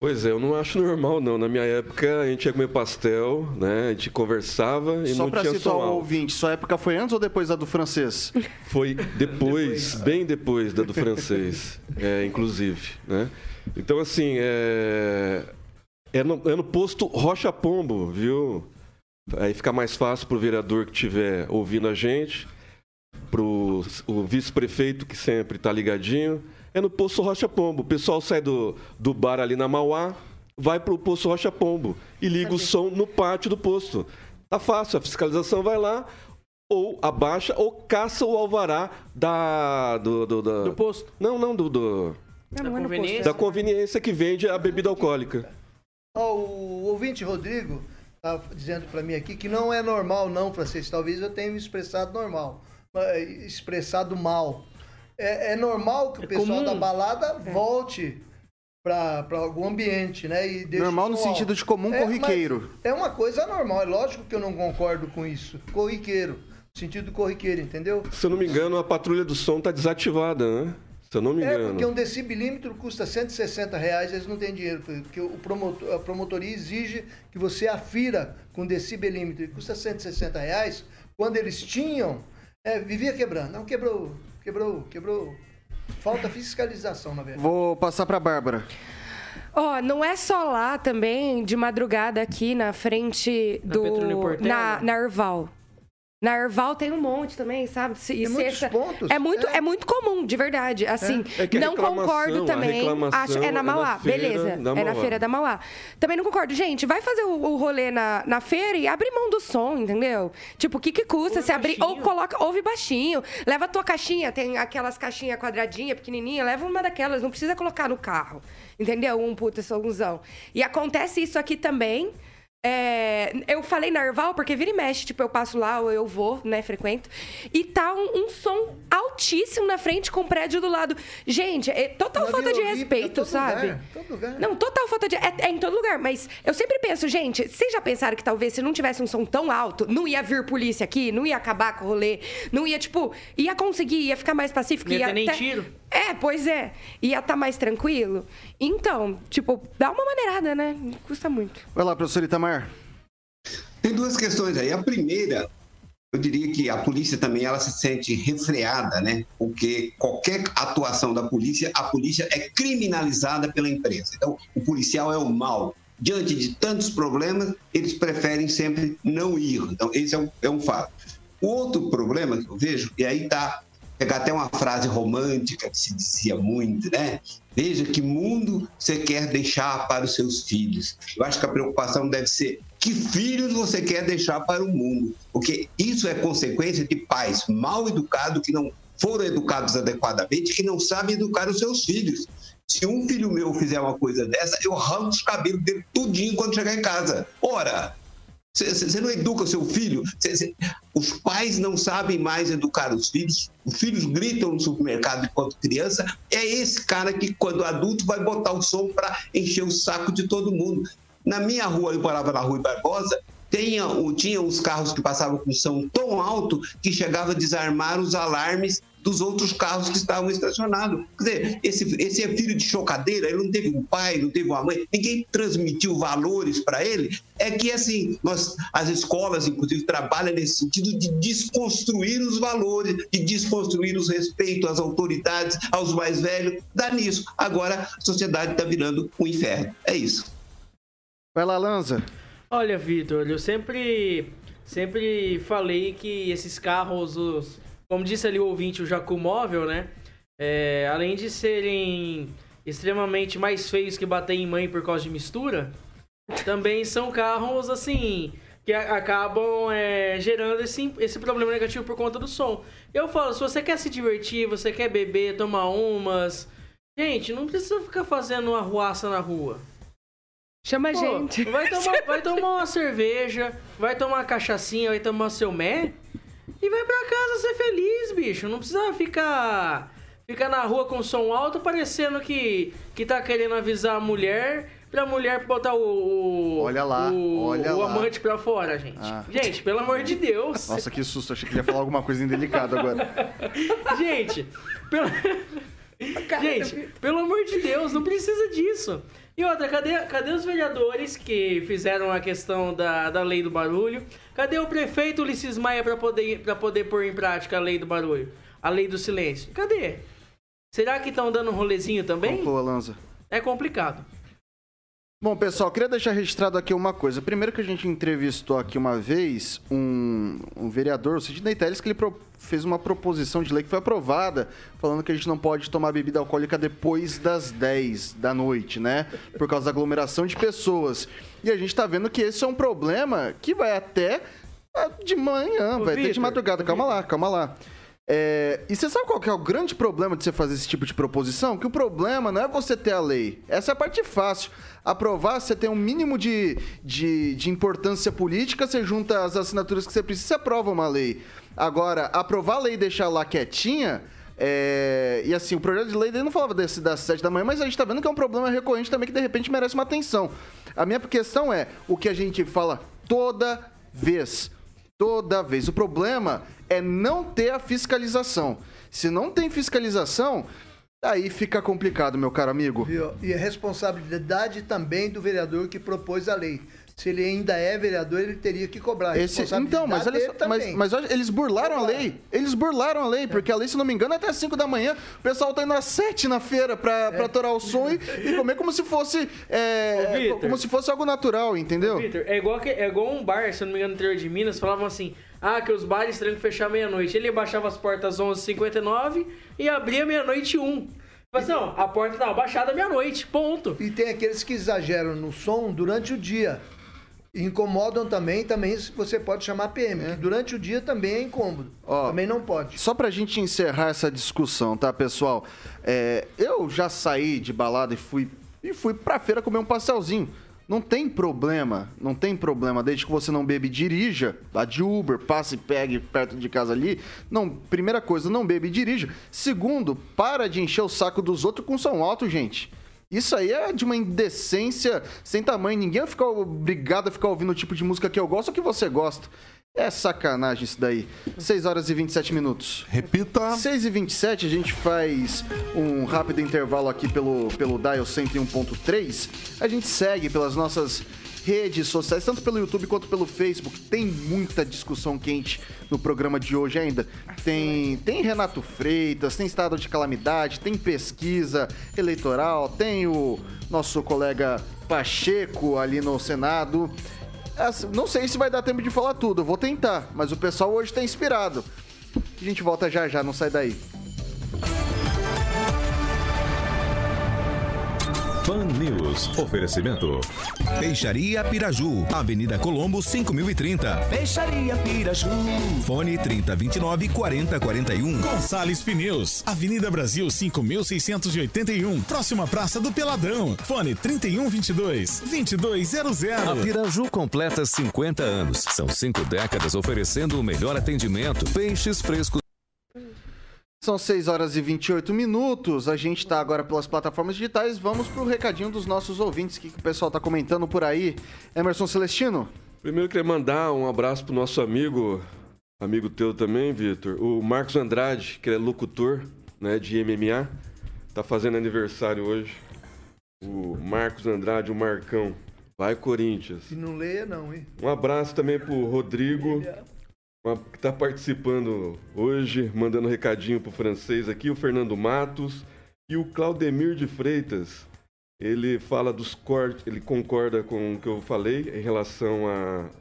Pois é, eu não acho normal, não. Na minha época, a gente ia comer pastel, né? A gente conversava e Só não pra tinha situar som o alto. ouvinte, sua época foi antes ou depois da do francês? Foi depois, bem depois da do francês, é, inclusive, né? Então, assim, é... É, no, é no posto Rocha Pombo, viu? Aí fica mais fácil pro vereador que estiver ouvindo a gente, pro o vice-prefeito que sempre tá ligadinho. É no posto Rocha Pombo. O pessoal sai do, do bar ali na Mauá, vai pro posto Rocha Pombo e liga o som no pátio do posto. Tá fácil, a fiscalização vai lá, ou abaixa ou caça o alvará da. Do, do, da- Do posto. Não, não, do, do- Da conveniência. da conveniência que vende a bebida alcoólica. Ó, o ouvinte Rodrigo está dizendo para mim aqui que não é normal, não, francês. Talvez eu tenha me expressado normal, expressado mal. É, é normal que o É pessoal comum. da balada volte para algum ambiente, né? E Normal no sentido de comum É, corriqueiro. É uma coisa normal. É lógico que eu não concordo com isso. Corriqueiro. Sentido corriqueiro, entendeu? Se eu não me engano, a patrulha do som tá desativada, né? Se eu não me É, engano. porque um decibelímetro custa 160 reais, eles não têm dinheiro, porque o promotor, a promotoria exige que você afira com decibelímetro, e custa 160 reais. Quando eles tinham, é, vivia quebrando. Não, quebrou, quebrou, quebrou. Falta fiscalização, na verdade. Vou passar pra Bárbara. Ó, não é só lá também, de madrugada aqui na frente Na do. Petrônio Portela? Na, na Erval. Na Erval tem um monte também, sabe? Se- Tem muitos pontos, É muito, é. é. muito comum, de verdade. Assim, É que a não concordo também. Acho, é na é na Mauá, feira beleza. da É na Mauá. feira da Mauá. Também não concordo. Gente, vai fazer o, o rolê na, na feira e abre mão do som, entendeu? Tipo, o que, que custa você abrir. Ou coloca, ouve baixinho. Leva a tua caixinha, tem aquelas caixinhas quadradinhas, pequenininha, leva uma daquelas, não precisa colocar no carro. Entendeu? Um puta somzão. E acontece isso aqui também. É, eu falei na Erval porque vira e mexe, tipo, eu passo lá ou eu vou, né, frequento, e tá um, um som altíssimo na frente com o prédio do lado. Gente, é total Na falta de respeito, todo sabe? lugar, todo lugar. Não, total falta de. É, é em todo lugar, mas eu sempre penso, gente, vocês já pensaram que talvez se não tivesse um som tão alto, não ia vir polícia aqui, não ia acabar com o rolê, não ia, tipo, ia conseguir, ia ficar mais pacífico. Não ia ia ter nem até- tiro. É, pois é. Ia estar mais tranquilo. Então, tipo, dá uma maneirada, né? Não custa muito. Vai lá, professor Itamar. Tem duas questões aí. A primeira, eu diria que a polícia também ela se sente refreada, né? Porque qualquer atuação da polícia, a polícia é criminalizada pela imprensa. Então, o policial é o mal. Diante de tantos problemas, eles preferem sempre não ir. Então, esse é um, é um fato. O outro problema que eu vejo, e aí tá pegar até uma frase romântica que se dizia muito, né? Veja que mundo você quer deixar para os seus filhos. Eu acho que a preocupação deve ser que filhos você quer deixar para o mundo, porque isso é consequência de pais mal educados que não foram educados adequadamente, que não sabem educar os seus filhos. Se um filho meu fizer uma coisa dessa, eu arranco os cabelos dele tudinho quando chegar em casa. Ora, você não educa o seu filho? Cê- cê- os pais não sabem mais educar os filhos. Os filhos gritam no supermercado enquanto criança. É esse cara que, quando adulto, vai botar o som para encher o saco de todo mundo. Na minha rua, eu morava na Rua Barbosa, tinha, tinha uns carros que passavam com som tão alto que chegava a desarmar os alarmes dos outros carros que estavam estacionados. Quer dizer, esse, esse é filho de chocadeira, ele não teve um pai, não teve uma mãe, ninguém transmitiu valores para ele. É que, assim, nós, as escolas, inclusive, trabalham nesse sentido de desconstruir os valores, de desconstruir os respeitos às autoridades, aos mais velhos. Dá nisso. Agora, a sociedade está virando um inferno. É isso. Vai lá, Lanza. Olha, Vitor, eu sempre, sempre falei que esses carros, os, como disse ali o ouvinte, o Jacu Móvel, né? É, além de serem extremamente mais feios que bater em mãe por causa de mistura, também são carros, assim, que acabam é, gerando esse, esse problema negativo por conta do som. Eu falo, se você quer se divertir, você quer beber, tomar umas... Gente, não precisa ficar fazendo arruaça na rua. Chama a gente. Vai tomar, vai tomar uma cerveja, vai tomar uma cachaçinha, vai tomar seu mé e vai pra casa ser feliz, bicho. Não precisa ficar ficar na rua com som alto parecendo que, que tá querendo avisar a mulher pra mulher botar o, o- Olha lá, o, olha o lá. gente pra fora, gente. Ah. Gente, pelo amor de Deus. Nossa, que susto. Achei que ele ia falar alguma coisa indelicada agora. Gente, pelo... Gente, pelo amor de Deus, não precisa disso. E outra, cadê, cadê os vereadores que fizeram a questão da, da lei do barulho? Cadê o prefeito Ulisses Maia para poder, pra poder pôr em prática a lei do barulho? A lei do silêncio? Cadê? Será que estão dando um rolezinho também? Conclua, Lanza. É complicado. Bom, pessoal, queria deixar registrado aqui uma coisa. Primeiro que a gente entrevistou aqui uma vez um, um vereador, o Sidney Telles, que ele pro- fez uma proposição de lei que foi aprovada, falando que a gente não pode tomar bebida alcoólica depois das 10 da noite, né? Por causa da aglomeração de pessoas. E a gente tá vendo que esse é um problema que vai até ah, de manhã, Ô, vai até de madrugada. Calma lá, calma lá. É, e você sabe qual que é o grande problema de você fazer esse tipo de proposição? Que o problema não é você ter a lei. Essa é a parte fácil. Aprovar, você tem um mínimo de, de, de importância política, você junta as assinaturas que você precisa, você aprova uma lei. Agora, aprovar a lei e deixar lá quietinha. é, E assim, o projeto de lei dele não falava desse das 7 da manhã, mas a gente tá vendo que é um problema recorrente também que de repente merece uma atenção. A minha questão é o que a gente fala toda vez. Toda vez. O problema é não ter a fiscalização. Se não tem fiscalização, Aí fica complicado, meu caro amigo. Viu? E a responsabilidade também do vereador que propôs a lei. Se ele ainda é vereador, ele teria que cobrar. Esse, então, mas olha só, mas, mas olha, eles burlaram a lei. Eles burlaram a lei, porque a lei, se não me engano, é até 5 da manhã. O pessoal tá indo às 7 na feira pra, pra torar o som e, e comer como se fosse. é, Ô, como se fosse algo natural, entendeu? Vitor, é igual, que, é igual um bar, se eu não me engano, no interior de Minas, falavam assim, ah, que os bares teriam que fechar meia-noite. Ele baixava as portas às 11h59 e abria meia-noite 1. Mas não, a porta tava baixada meia-noite, ponto. E tem aqueles que exageram no som durante o dia. Incomodam também, também você pode chamar PM, que durante o dia também é incômodo. Ó, também não pode. Só pra gente encerrar essa discussão, tá, pessoal? É, eu já saí de balada e fui, e fui pra feira comer um pastelzinho. Não tem problema, não tem problema, desde que você não bebe e dirija, vá de Uber, passe e pegue perto de casa ali. Não, primeira coisa, não bebe e dirija. Segundo, para de encher o saco dos outros com som alto, gente. Isso aí é de uma indecência sem tamanho. Ninguém vai ficar obrigado a ficar ouvindo o tipo de música que eu gosto ou que você gosta. É sacanagem isso daí. 6 horas e 27 minutos. Repita. 6 e 27 a gente faz um rápido intervalo aqui pelo, pelo Dial 101.3. A gente segue pelas nossas redes sociais, tanto pelo YouTube quanto pelo Facebook. Tem muita discussão quente no programa de hoje ainda. Tem, tem Renato Freitas, tem estado de calamidade, tem pesquisa eleitoral, tem o nosso colega Pacheco ali no Senado. Assim, Não sei se vai dar tempo de falar tudo, vou tentar, mas o pessoal hoje tá inspirado. A gente volta já já, não sai daí. Pan News. Oferecimento. Peixaria Piraju, Avenida Colombo 5030. Peixaria Piraju. Fone 3029 4041. Gonçalves Pneus, Avenida Brasil 5681, próxima Praça do Peladão. Fone 3122 2200. A Piraju completa 50 anos. São cinco décadas oferecendo o melhor atendimento. Peixes frescos. São 6 horas e 28 minutos. A gente tá agora pelas plataformas digitais. Vamos pro recadinho dos nossos ouvintes. O que, que o pessoal tá comentando por aí? Emerson Celestino? Primeiro eu queria mandar um abraço pro nosso amigo, amigo teu também, Vitor, o Marcos Andrade, que é locutor, né, de MMA, tá fazendo aniversário hoje. O Marcos Andrade, o Marcão. Vai Corinthians. Se não leia, não, hein? Um abraço também pro Rodrigo, uma- que está participando hoje, mandando recadinho pro francês aqui, o Fernando Matos e o Claudemir de Freitas. Ele fala dos cortes, ele concorda com o que eu falei em relação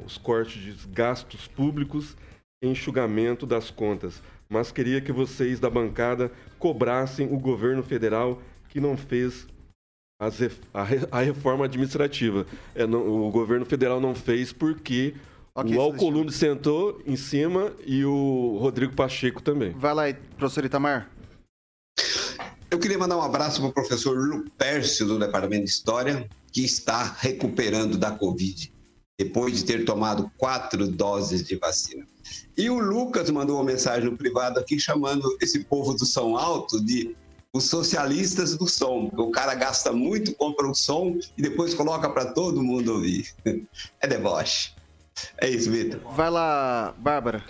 aos cortes de gastos públicos e enxugamento das contas, mas queria que vocês da bancada cobrassem o governo federal que não fez as a, a reforma administrativa. É, não- o governo federal não fez porque Ok, o Alcolumbre sentou em cima e o Rodrigo Pacheco também. Vai lá, professor Itamar. Eu queria mandar um abraço para o professor Lupércio, do Departamento de História, que está recuperando da Covid, depois de ter tomado quatro doses de vacina. E o Lucas mandou uma mensagem no privado aqui chamando esse povo do som alto de os socialistas do som. O cara gasta muito, compra o som e depois coloca para todo mundo ouvir. É deboche. É isso, Vitor. Vai lá, Bárbara.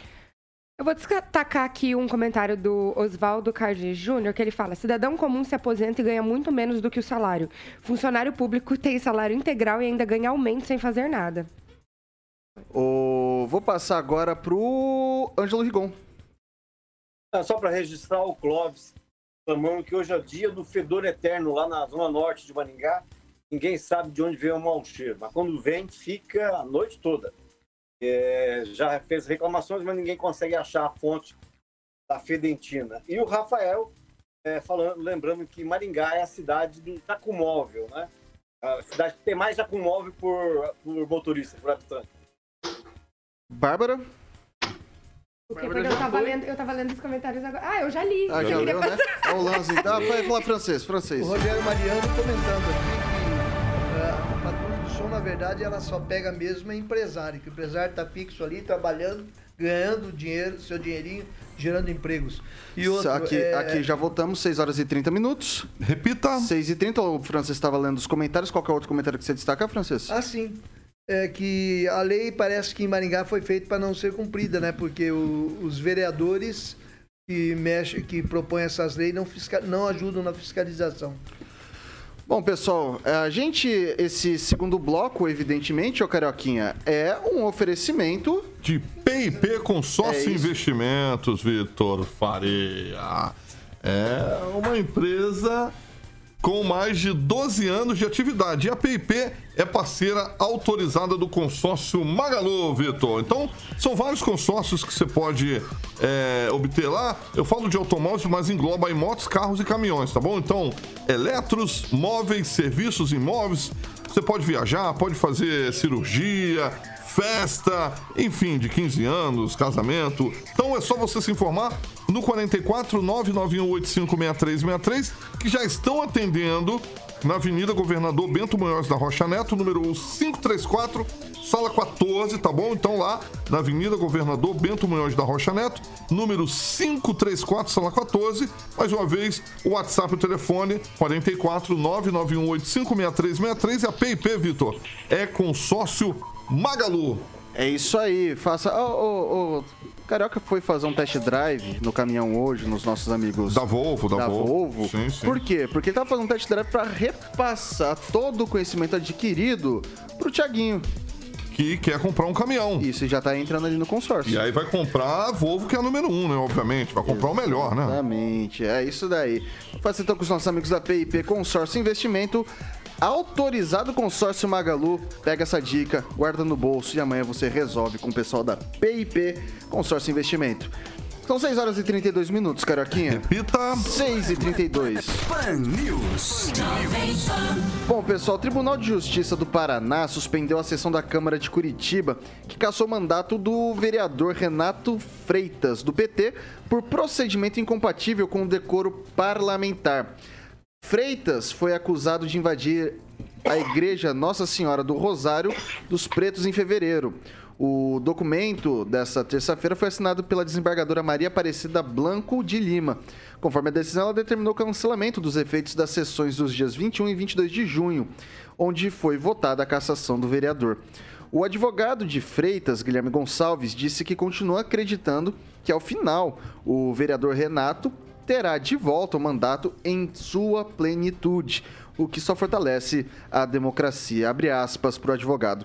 Eu vou destacar aqui um comentário do Oswaldo Cardi Júnior, que ele fala: cidadão comum se aposenta e ganha muito menos do que o salário. Funcionário público tem salário integral e ainda ganha aumento sem fazer nada. O... Vou passar agora pro Ângelo Rigon. É só para registrar o Clóvis, falando que hoje é dia do fedor eterno lá na zona norte de Maringá. Ninguém sabe de onde vem o mau cheiro, mas quando vem, fica a noite toda. É, já fez reclamações, mas ninguém consegue achar a fonte da fedentina. E o Rafael é, falando, lembrando que Maringá é a cidade do jacumóvel, né? A cidade que tem mais jacumóvel por, por motorista, por habitante. Bárbara? Porque, porque eu, tava lendo, eu tava lendo os comentários agora. Ah, eu já li. Ah, já leu, né? Olha o lance. Ah, vai falar francês, francês. O Rogério Mariano comentando aqui na verdade, ela só pega mesmo a empresário, que o empresário tá fixo ali, trabalhando, ganhando dinheiro, seu dinheirinho, gerando empregos. E outro, aqui, é, aqui já voltamos, 6 horas e 30 minutos. Repita. 6 e 30, o Francês estava lendo os comentários. Qual que é o outro comentário que você destaca, Francês? Ah, sim. É que a lei parece que em Maringá foi feita para não ser cumprida, né? Porque o- os vereadores que mexe, que propõem essas leis não, fiscal, não ajudam na fiscalização. Bom, pessoal, a gente, esse segundo bloco, evidentemente, ô Carioquinha, é um oferecimento de PIP Consórcio É. Investimentos, Vitor Faria. É uma empresa com mais de 12 anos de atividade. E a PIP é parceira autorizada do consórcio Magalu, Vitor. Então, são vários consórcios que você pode é, obter lá. Eu falo de automóveis, mas engloba aí motos, carros e caminhões, tá bom? Então, eletros, móveis, serviços imóveis. Você pode viajar, pode fazer cirurgia, festa, enfim, de 15 anos, casamento. Então é só você se informar no 44 991856363 que já estão atendendo na Avenida Governador Bento Munhoz da Rocha Neto, número 534, sala 14, tá bom? Então lá na Avenida Governador Bento Munhoz da Rocha Neto, número 534, sala 14. Mais uma vez, o WhatsApp e o telefone 44 991856363 e a PIP, Vitor, é consórcio Magalu. É isso aí, faça. Ô, ô, ô, Carioca foi fazer um test drive no caminhão hoje, nos nossos amigos. Da Volvo, da Volvo. Sim, sim. Por quê? Porque ele tava fazendo um test drive pra repassar todo o conhecimento adquirido pro Tiaguinho. Que quer comprar um caminhão. Isso, e já tá entrando ali no consórcio. E aí vai comprar a Volvo, que é a número um, né? Obviamente. Vai comprar o melhor, né? Exatamente, é isso daí. Faça então com os nossos amigos da PIP Consórcio Investimento. Autorizado consórcio Magalu, pega essa dica, guarda no bolso e amanhã você resolve com o pessoal da PIP Consórcio Investimento. São 6 horas e 32 minutos, Carioquinha. Repita. 6 e 32. Pan News. Bom, pessoal, o Tribunal de Justiça do Paraná suspendeu a sessão da Câmara de Curitiba, que cassou o mandato do vereador Renato Freitas, do PT, por procedimento incompatível com o decoro parlamentar. Freitas foi acusado de invadir a igreja Nossa Senhora do Rosário dos Pretos em fevereiro. O documento dessa terça-feira foi assinado pela desembargadora Maria Aparecida Blanco de Lima. Conforme a decisão, ela determinou o cancelamento dos efeitos das sessões dos dias 21 e 22 de junho, onde foi votada a cassação do vereador. O advogado de Freitas, Guilherme Gonçalves, disse que continua acreditando que, ao final, o vereador Renato terá de volta o mandato em sua plenitude, o que só fortalece a democracia. Abre aspas para o advogado.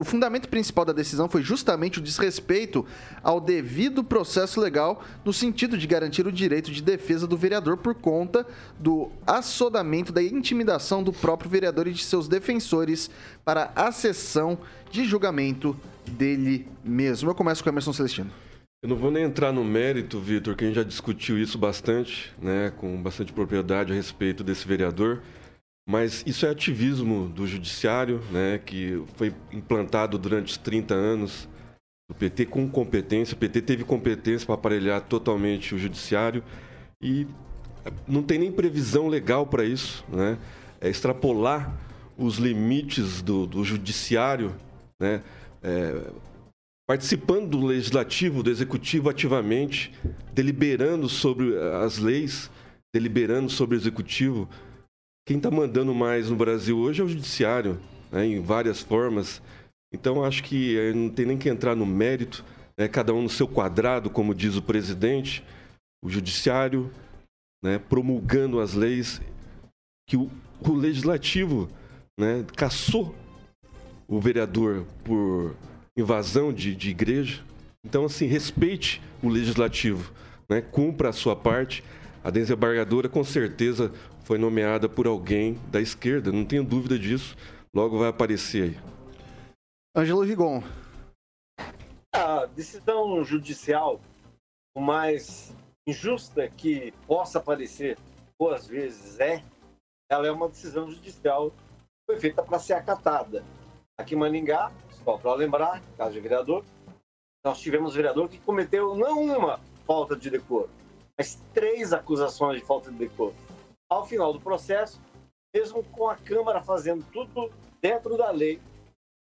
O fundamento principal da decisão foi justamente o desrespeito ao devido processo legal, no sentido de garantir o direito de defesa do vereador por conta do assodamento da intimidação do próprio vereador e de seus defensores para a sessão de julgamento dele mesmo. Eu começo com o Emerson Celestino. Eu não vou nem entrar no mérito, Vitor, que a gente já discutiu isso bastante, né, com bastante propriedade a respeito desse vereador. Mas isso é ativismo do judiciário, né, que foi implantado durante os 30 anos do PT com competência. O PT teve competência para aparelhar totalmente o judiciário e não tem nem previsão legal para isso, né? É extrapolar os limites do, do judiciário, né? É, participando do legislativo, do executivo ativamente, deliberando sobre as leis, deliberando sobre o executivo. Quem está mandando mais no Brasil hoje é o judiciário, né, em várias formas. Então acho que eh, não tem nem que entrar no mérito, né, cada um no seu quadrado, como diz o presidente, o judiciário, né, promulgando as leis que o, o legislativo né, caçou o vereador por invasão de, de igreja. Então, assim, respeite o legislativo, né? cumpra a sua parte. A desembargadora, com certeza, foi nomeada por alguém da esquerda, não tenho dúvida disso. Logo vai aparecer aí. Ângelo Rigon. A decisão judicial, o mais injusta que possa parecer, ou às vezes é, ela é uma decisão judicial que foi feita para ser acatada. Aqui em Maningá, só para lembrar, caso de vereador, nós tivemos vereador que cometeu não uma falta de decoro, mas três acusações de falta de decoro. Ao final do processo, mesmo com a Câmara fazendo tudo dentro da lei,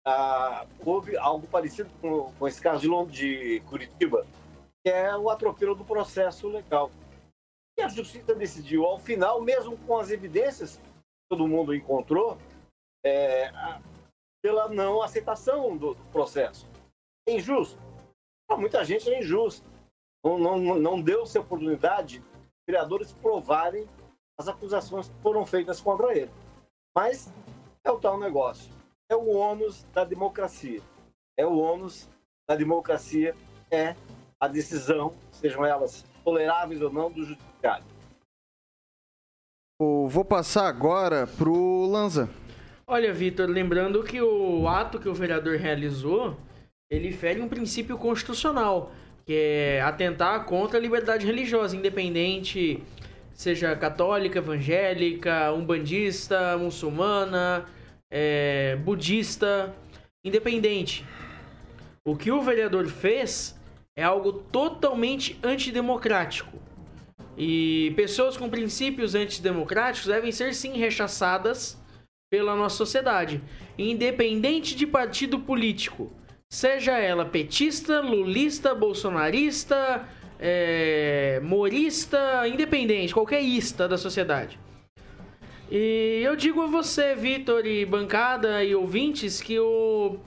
ah, houve algo parecido com, com esse caso de, Lond- de Curitiba, que é o atropelo do processo legal. E a justiça decidiu, ao final, mesmo com as evidências que todo mundo encontrou, é, pela não aceitação do, processo. É injusto? Para muita gente é injusto. não, não, não deu-se oportunidade de vereadores provarem as acusações que foram feitas contra ele. Mas é o tal negócio. É o ônus da democracia. É o ônus da democracia, é a decisão, sejam elas toleráveis ou não, do judiciário. Vou passar agora pro Lanza. Olha, Vitor, lembrando que o ato que o vereador realizou, ele fere um princípio constitucional, que é atentar contra a liberdade religiosa, independente seja católica, evangélica, umbandista, muçulmana, é, budista, independente. O que o vereador fez é algo totalmente antidemocrático. E pessoas com princípios antidemocráticos devem ser sim rechaçadas pela nossa sociedade, independente de partido político, seja ela petista, lulista, bolsonarista, é, morista, independente, qualquer ista da sociedade. E eu digo a você, Vitor, e bancada e ouvintes, que o,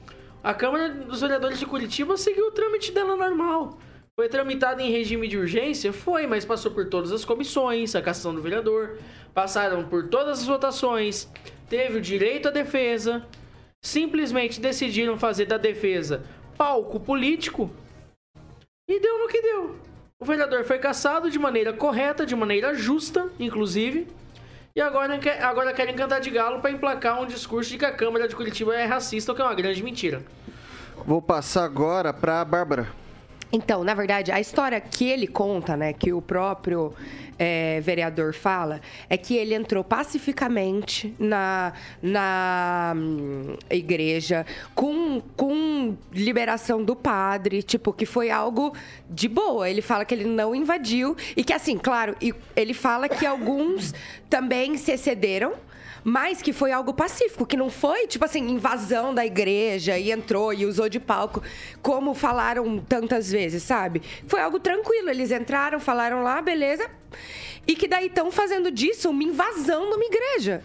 a Câmara dos Vereadores de Curitiba seguiu o trâmite dela normal. Foi tramitada em regime de urgência? Foi, mas passou por todas as comissões, a cassação do vereador, passaram por todas as votações, teve o direito à defesa, simplesmente decidiram fazer da defesa palco político e deu no que deu. O vereador foi cassado de maneira correta, de maneira justa, inclusive, e agora, agora querem cantar de galo para emplacar um discurso de que a Câmara de Curitiba é racista, o que é uma grande mentira. Vou passar agora para a Bárbara. Então, na verdade, a história que ele conta, né, que o próprio é, vereador fala, é que ele entrou pacificamente na, na hum, igreja com, com liberação do padre, tipo, que foi algo de boa. Ele fala que ele não invadiu e que, assim, claro, ele fala que alguns também se excederam mas que foi algo pacífico, que não foi, tipo assim, invasão da igreja e entrou e usou de palco, como falaram tantas vezes, sabe? Foi algo tranquilo. Eles entraram, falaram lá, beleza. E que daí estão fazendo disso uma invasão numa igreja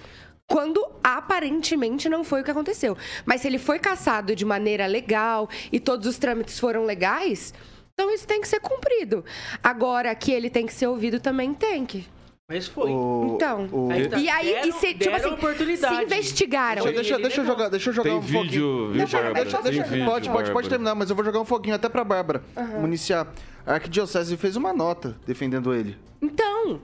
quando aparentemente não foi o que aconteceu. Mas se ele foi caçado de maneira legal e todos os trâmites foram legais, então isso tem que ser cumprido. Agora que ele tem que ser ouvido também tem que. Mas foi. O, então. o... e aí, deram, e se, tipo assim, oportunidade. se investigaram. Deixa, deixa, deixa eu jogar, deixa eu jogar Tem um vídeo, foguinho. viu, Deixa, Bárbara? deixa, vídeo, pode, pode, pode terminar, mas eu vou jogar um foguinho até pra Bárbara municiar. A Arquidiocese fez uma nota defendendo ele. Então,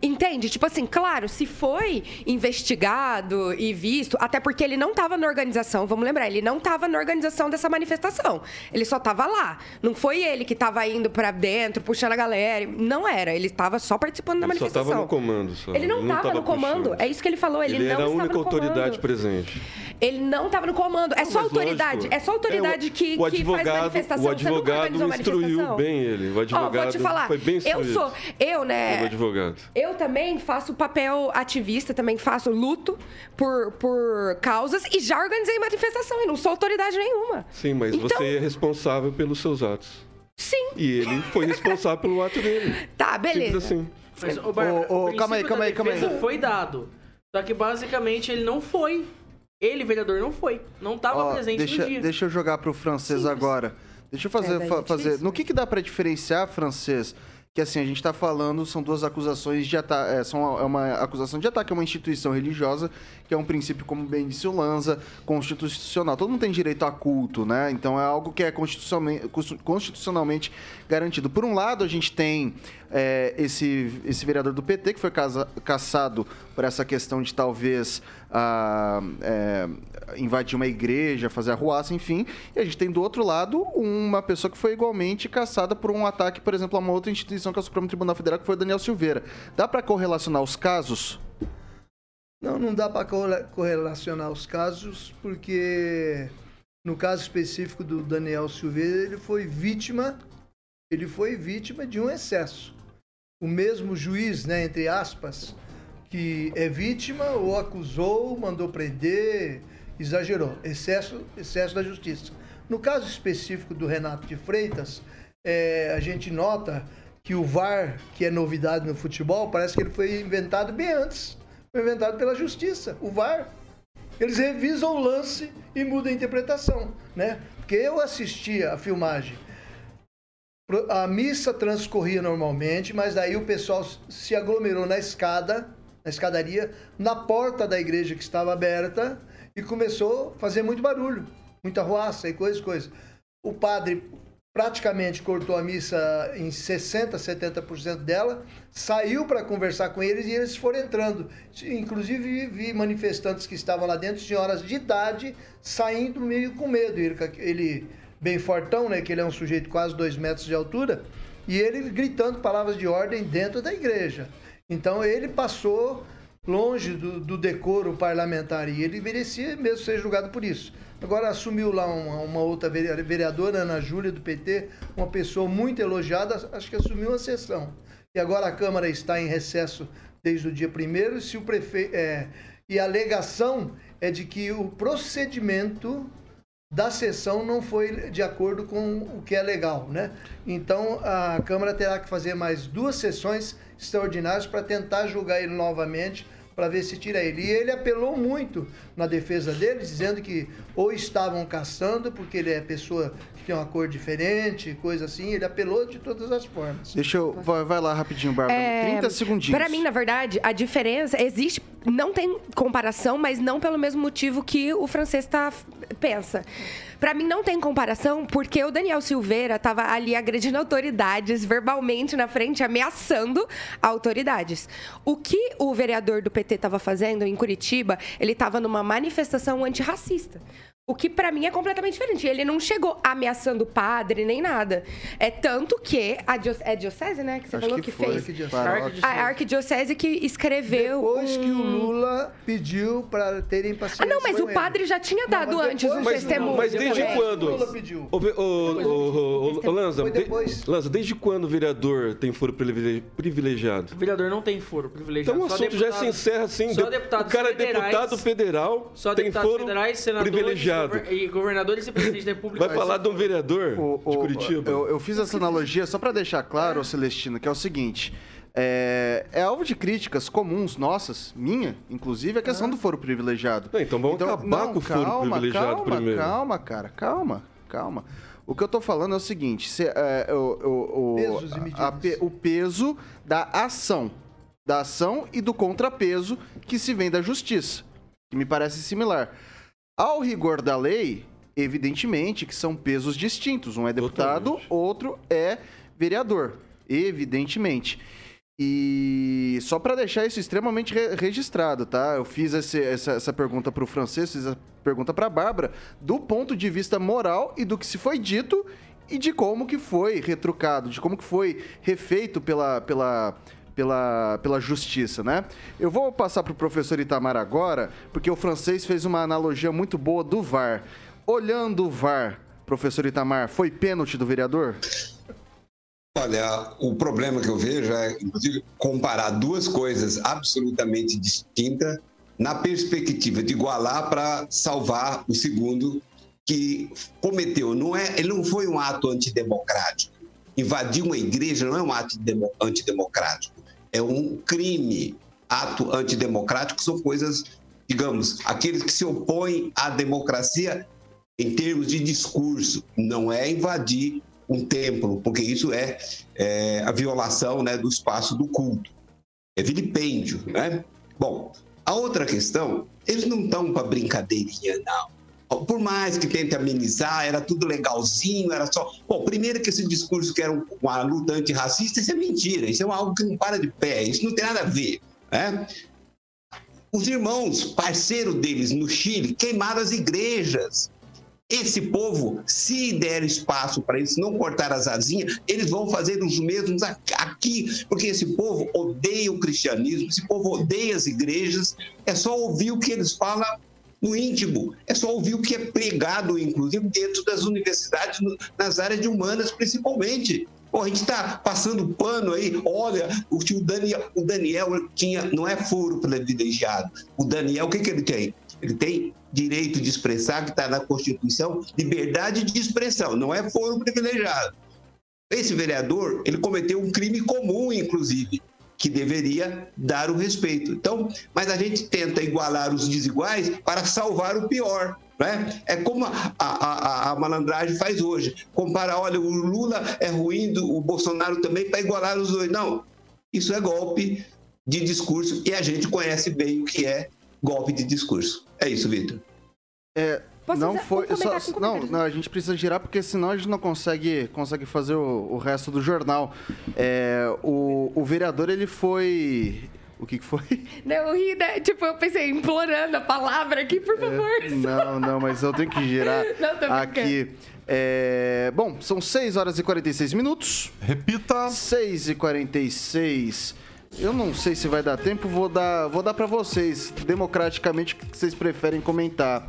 Entende? Tipo assim, claro, se foi investigado e visto, até porque ele não estava na organização, vamos lembrar, ele não estava na organização dessa manifestação. Ele só estava lá. Não foi ele que estava indo para dentro, puxando a galera. Não era, ele estava só participando da Ele só manifestação. estava no comando. Só. Ele não estava no comando, puxando. é isso que ele falou. Ele, Ele não era a estava única autoridade presente. Ele não estava no comando. É só Mas autoridade. lógico. É só autoridade É, o- que, o que faz advogado- manifestação. O Você nunca advogado instruiu manifestação? bem ele. O advogado vou te falar. foi bem eu instruído. sou. Eu, né? O advogado. Eu também faço papel ativista, também faço luto por, por causas e já organizei manifestação e não sou autoridade nenhuma. Sim, mas Então- você é responsável pelos seus atos. Sim. E ele foi responsável pelo ato dele. Tá, beleza. Simples assim. Mas, ô, Bárbara, Ô, ô, o calma aí, calma aí, calma aí. foi dado. Só que basicamente ele não foi. Ele, vereador, não foi. Não estava Ó, presente deixa, no dia. deixa eu jogar pro francês agora. Deixa eu fazer. É, fa- é fazer. difícil, No que, que dá pra diferenciar, francês? Que assim, a gente tá falando, são duas acusações de ataque. É, são, é uma acusação de ataque a uma instituição religiosa, que é um princípio, como bem disse o Lanza, constitucional. Todo mundo tem direito a culto, né? Então é algo que é constitucionalmente, constitucionalmente garantido. Por um lado, a gente tem é, esse, esse vereador do PT, que foi caçado por essa questão de talvez ah, é, invadir uma igreja, fazer arruaça, enfim. E a gente tem do outro lado uma pessoa que foi igualmente caçada por um ataque, por exemplo, a uma outra instituição que é o Supremo Tribunal Federal, que foi o Daniel Silveira. Dá para correlacionar os casos? Não, não dá para correlacionar os casos, porque no caso específico do Daniel Silveira, ele foi vítima, ele foi vítima de um excesso. O mesmo juiz, né, entre aspas, que é vítima, o acusou, mandou prender, exagerou, excesso, excesso da justiça. No caso específico do Renato de Freitas, é, a gente nota que o VAR, que é novidade no futebol, parece que ele foi inventado bem antes. Foi inventado pela justiça, o VAR. Eles revisam o lance e mudam a interpretação, né? Porque eu assisti a filmagem A missa transcorria normalmente, mas daí o pessoal se aglomerou na escada, na escadaria, na porta da igreja que estava aberta e começou a fazer muito barulho, muita ruaça e coisas, coisas. O padre praticamente cortou a missa em 60%, 70% dela, saiu para conversar com eles e eles foram entrando. Inclusive vi manifestantes que estavam lá dentro, senhoras de idade, saindo meio com medo. Ele, bem fortão, né, que ele é um sujeito quase dois metros de altura, e ele gritando palavras de ordem dentro da igreja. Então ele passou longe do, do decoro parlamentar e ele merecia mesmo ser julgado por isso. Agora assumiu lá uma, uma, outra vereadora, Ana Júlia, do PT, uma pessoa muito elogiada, acho que assumiu a sessão. E agora a Câmara está em recesso desde o dia primeiro. Se o prefeito. É, e a alegação é de que o procedimento da sessão não foi de acordo com o que é legal, né? Então a Câmara terá que fazer mais duas sessões extraordinárias para tentar julgar ele novamente para ver se tira ele. E ele apelou muito na defesa dele, dizendo que ou estavam caçando, porque ele é pessoa tem uma cor diferente, coisa assim. Ele apelou de todas as formas. Deixa eu. Vai, vai lá rapidinho, Bárbara. É, 30 segundinhos. Para mim, na verdade, a diferença existe. Não tem comparação, mas não pelo mesmo motivo que o francês tá, pensa. Para mim não tem comparação, porque o Daniel Silveira estava ali agredindo autoridades verbalmente na frente, ameaçando autoridades. O que o vereador do PT estava fazendo em Curitiba, ele estava numa manifestação antirracista. O que para mim é completamente diferente. Ele não chegou ameaçando o padre nem nada. É tanto que a diocese, é diocese, né? Que você Acho falou que, que fez. A arquidiocese que escreveu. Depois um... que o Lula pediu para terem paciência. Ah, não, mas o padre já tinha dado não, antes o testemunho. Mas desde quando? O Lula pediu. O, o, o, Lanza, de, Lanza, desde quando o vereador tem foro privilegiado? O vereador não tem foro privilegiado. Então o assunto já se encerra assim. Só o cara é deputado federal, só tem foro federais, privilegiado e governadores e presidentes da República. Vai falar de um vereador o, o, de Curitiba? Eu, eu, fiz essa analogia só para deixar claro, Celestino, que é o seguinte. É, é, alvo de críticas comuns nossas, minha, inclusive, a questão ah. do foro privilegiado. então vamos então, acabar não, com o foro calma, privilegiado calma, primeiro. Calma, cara, calma, calma. O que eu tô falando é o seguinte: se, é, o, o, a, o peso da ação. Da ação e do contrapeso que se vem da justiça. Que me parece similar. Ao rigor da lei, evidentemente que são pesos distintos. Um é deputado, Totalmente. outro é vereador. Evidentemente. E só para deixar isso extremamente re registrado, tá? Eu fiz esse, essa, essa pergunta para o francês, fiz a pergunta para a Bárbara, do ponto de vista moral e do que se foi dito e de como que foi retrucado, de como que foi refeito pela, pela, pela, pela justiça, né? Eu vou passar para o professor Itamar agora, porque o francês fez uma analogia muito boa do VAR. Olhando o VAR, professor Itamar, foi pênalti do vereador? Olha, o problema que eu vejo é, comparar duas coisas absolutamente distintas na perspectiva de igualar para salvar o segundo que cometeu. Não é, ele não foi um ato antidemocrático. Invadir uma igreja não é um ato antidemocrático é um crime. Ato antidemocrático são coisas, digamos, aqueles que se opõem à democracia em termos de discurso, não é invadir um templo, porque isso é, é a violação né, do espaço do culto. É vilipêndio, né? Bom, a outra questão, eles não estão para brincadeirinha, não por mais que tente amenizar, era tudo legalzinho, era só. Bom, primeiro que esse discurso que era uma luta antirracista, isso é mentira, isso é algo que não para de pé, isso não tem nada a ver. Né? Os irmãos, parceiro deles no Chile, queimaram as igrejas. Esse povo, se der espaço para eles não cortar as asinhas, eles vão fazer os mesmos aqui, porque esse povo odeia o cristianismo, esse povo odeia as igrejas. É só ouvir o que eles falam no íntimo. É só ouvir o que é pregado, inclusive, dentro das universidades, nas áreas de humanas, principalmente. Pô, a gente está passando pano aí. Olha, o Daniel, o Daniel tinha, não é furo privilegiado. O Daniel, o que, que ele tem? Ele tem direito de expressar, que está na Constituição, liberdade de expressão, não é foro privilegiado. Esse vereador, ele cometeu um crime comum, inclusive, que deveria dar o respeito. Então, mas a gente tenta igualar os desiguais para salvar o pior. Né? É como a, a, a, malandragem faz hoje. Comparar, olha, o Lula é ruim, o Bolsonaro também, para igualar os dois. Não, isso é golpe de discurso e a gente conhece bem o que é golpe de discurso. É isso, Vitor. É, não foi. Só, não, não, a gente precisa girar porque senão a gente não consegue, consegue fazer o, o resto do jornal. É, o, o vereador ele foi o que, que foi? Não, eu ri, né? Tipo, eu pensei, implorando a palavra aqui, por é, favor. É, não, não, mas eu tenho que girar não, aqui. É, bom, são 6 horas e 46 minutos. Repita. 6 e 46 eu não sei se vai dar tempo, vou dar, vou dar para vocês, democraticamente, o que vocês preferem comentar.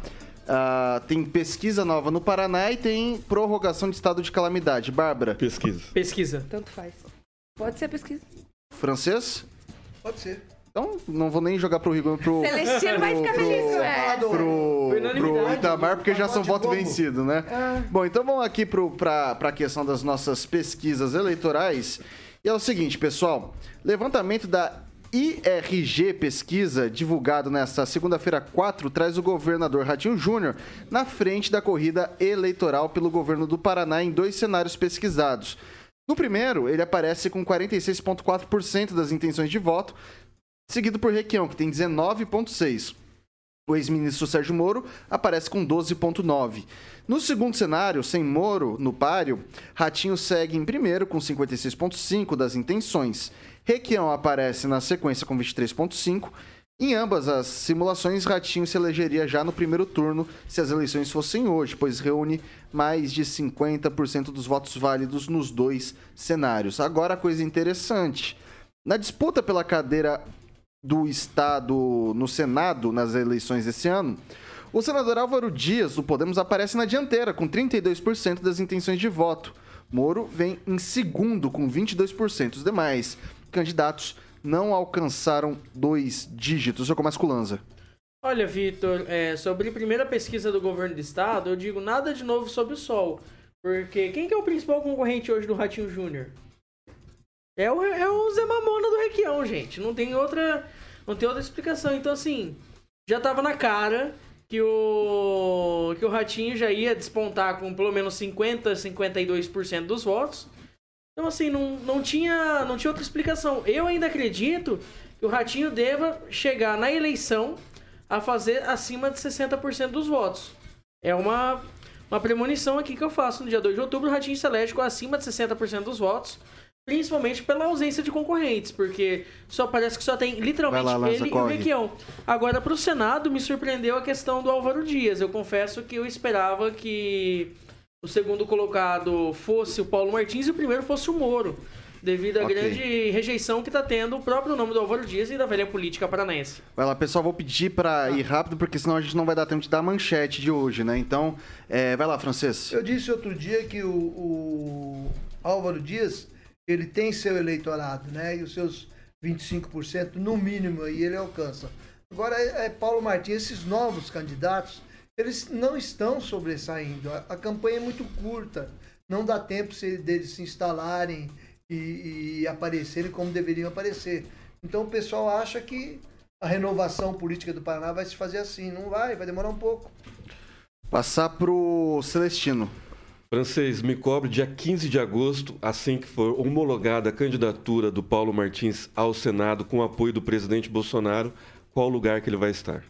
Uh, tem pesquisa nova no Paraná e tem prorrogação de estado de calamidade. Bárbara? Pesquisa. Pesquisa. Tanto faz. Pode ser pesquisa. Francês? Pode ser. Então, não vou nem jogar pro Rigon pro. Celestino vai ficar feliz, né? Pro, pro Itamar, porque já são voto vencido, né? Ah. Bom, então vamos aqui pro, pra, pra questão das nossas pesquisas eleitorais. E é o seguinte, pessoal: levantamento da IRG Pesquisa, divulgado nesta segunda-feira 4, traz o governador Ratinho Júnior na frente da corrida eleitoral pelo governo do Paraná em dois cenários pesquisados. No primeiro, ele aparece com 46,4% das intenções de voto, seguido por Requião, que tem 19,6%. O ex-ministro Sérgio Moro aparece com 12,9%. No segundo cenário, sem Moro no páreo, Ratinho segue em primeiro com 56,5% das intenções. Requião aparece na sequência com 23,5%. Em ambas as simulações, Ratinho se elegeria já no primeiro turno se as eleições fossem hoje, pois reúne mais de 50% dos votos válidos nos dois cenários. Agora, a coisa interessante: na disputa pela cadeira do Estado no Senado nas eleições desse ano, o senador Álvaro Dias, do Podemos, aparece na dianteira, com 32% das intenções de voto. Moro vem em segundo, com 22%. Os demais candidatos não alcançaram dois dígitos. Eu começo com o Lanza. Olha, Vitor, é, sobre a primeira pesquisa do governo do estado, eu digo nada de novo sobre o sol. Porque quem que é o principal concorrente hoje do Ratinho Júnior? É o, é o Zé Mamona do Requião, gente. Não tem outra, não tem outra explicação. Então, assim, já tava na cara que o, que o Ratinho já ia despontar com pelo menos 50, 52% dos votos. Então, assim, não, não, tinha, não tinha outra explicação. Eu ainda acredito que o Ratinho deva chegar na eleição a fazer acima de 60% dos votos. É uma, uma premonição aqui que eu faço. No dia 2 de outubro, o Ratinho elege com acima de 60% dos votos. Principalmente pela ausência de concorrentes, porque só parece que só tem literalmente lá, ele corre. e o Requião. Agora, para o Senado, me surpreendeu a questão do Álvaro Dias. Eu confesso que eu esperava que o segundo colocado fosse o Paulo Martins e o primeiro fosse o Moro, devido à okay. grande rejeição que está tendo o próprio nome do Álvaro Dias e da velha política paranaense. Vai lá, pessoal, vou pedir para ah. ir rápido, porque senão a gente não vai dar tempo de dar a manchete de hoje, né? Então, é, vai lá, Francês. Eu disse outro dia que o, o Álvaro Dias, ele tem seu eleitorado, né? E os seus 25% no mínimo aí ele alcança. Agora é, é Paulo Martins, esses novos candidatos, eles não estão sobressaindo. A, a campanha é muito curta, não dá tempo se, deles se instalarem e, e aparecerem como deveriam aparecer. Então o pessoal acha que a renovação política do Paraná vai se fazer assim. Não vai, vai demorar um pouco. Passar pro Celestino. Francês, me cobre dia 15 de agosto, assim que for homologada a candidatura do Paulo Martins ao Senado com o apoio do presidente Bolsonaro, qual lugar que ele vai estar?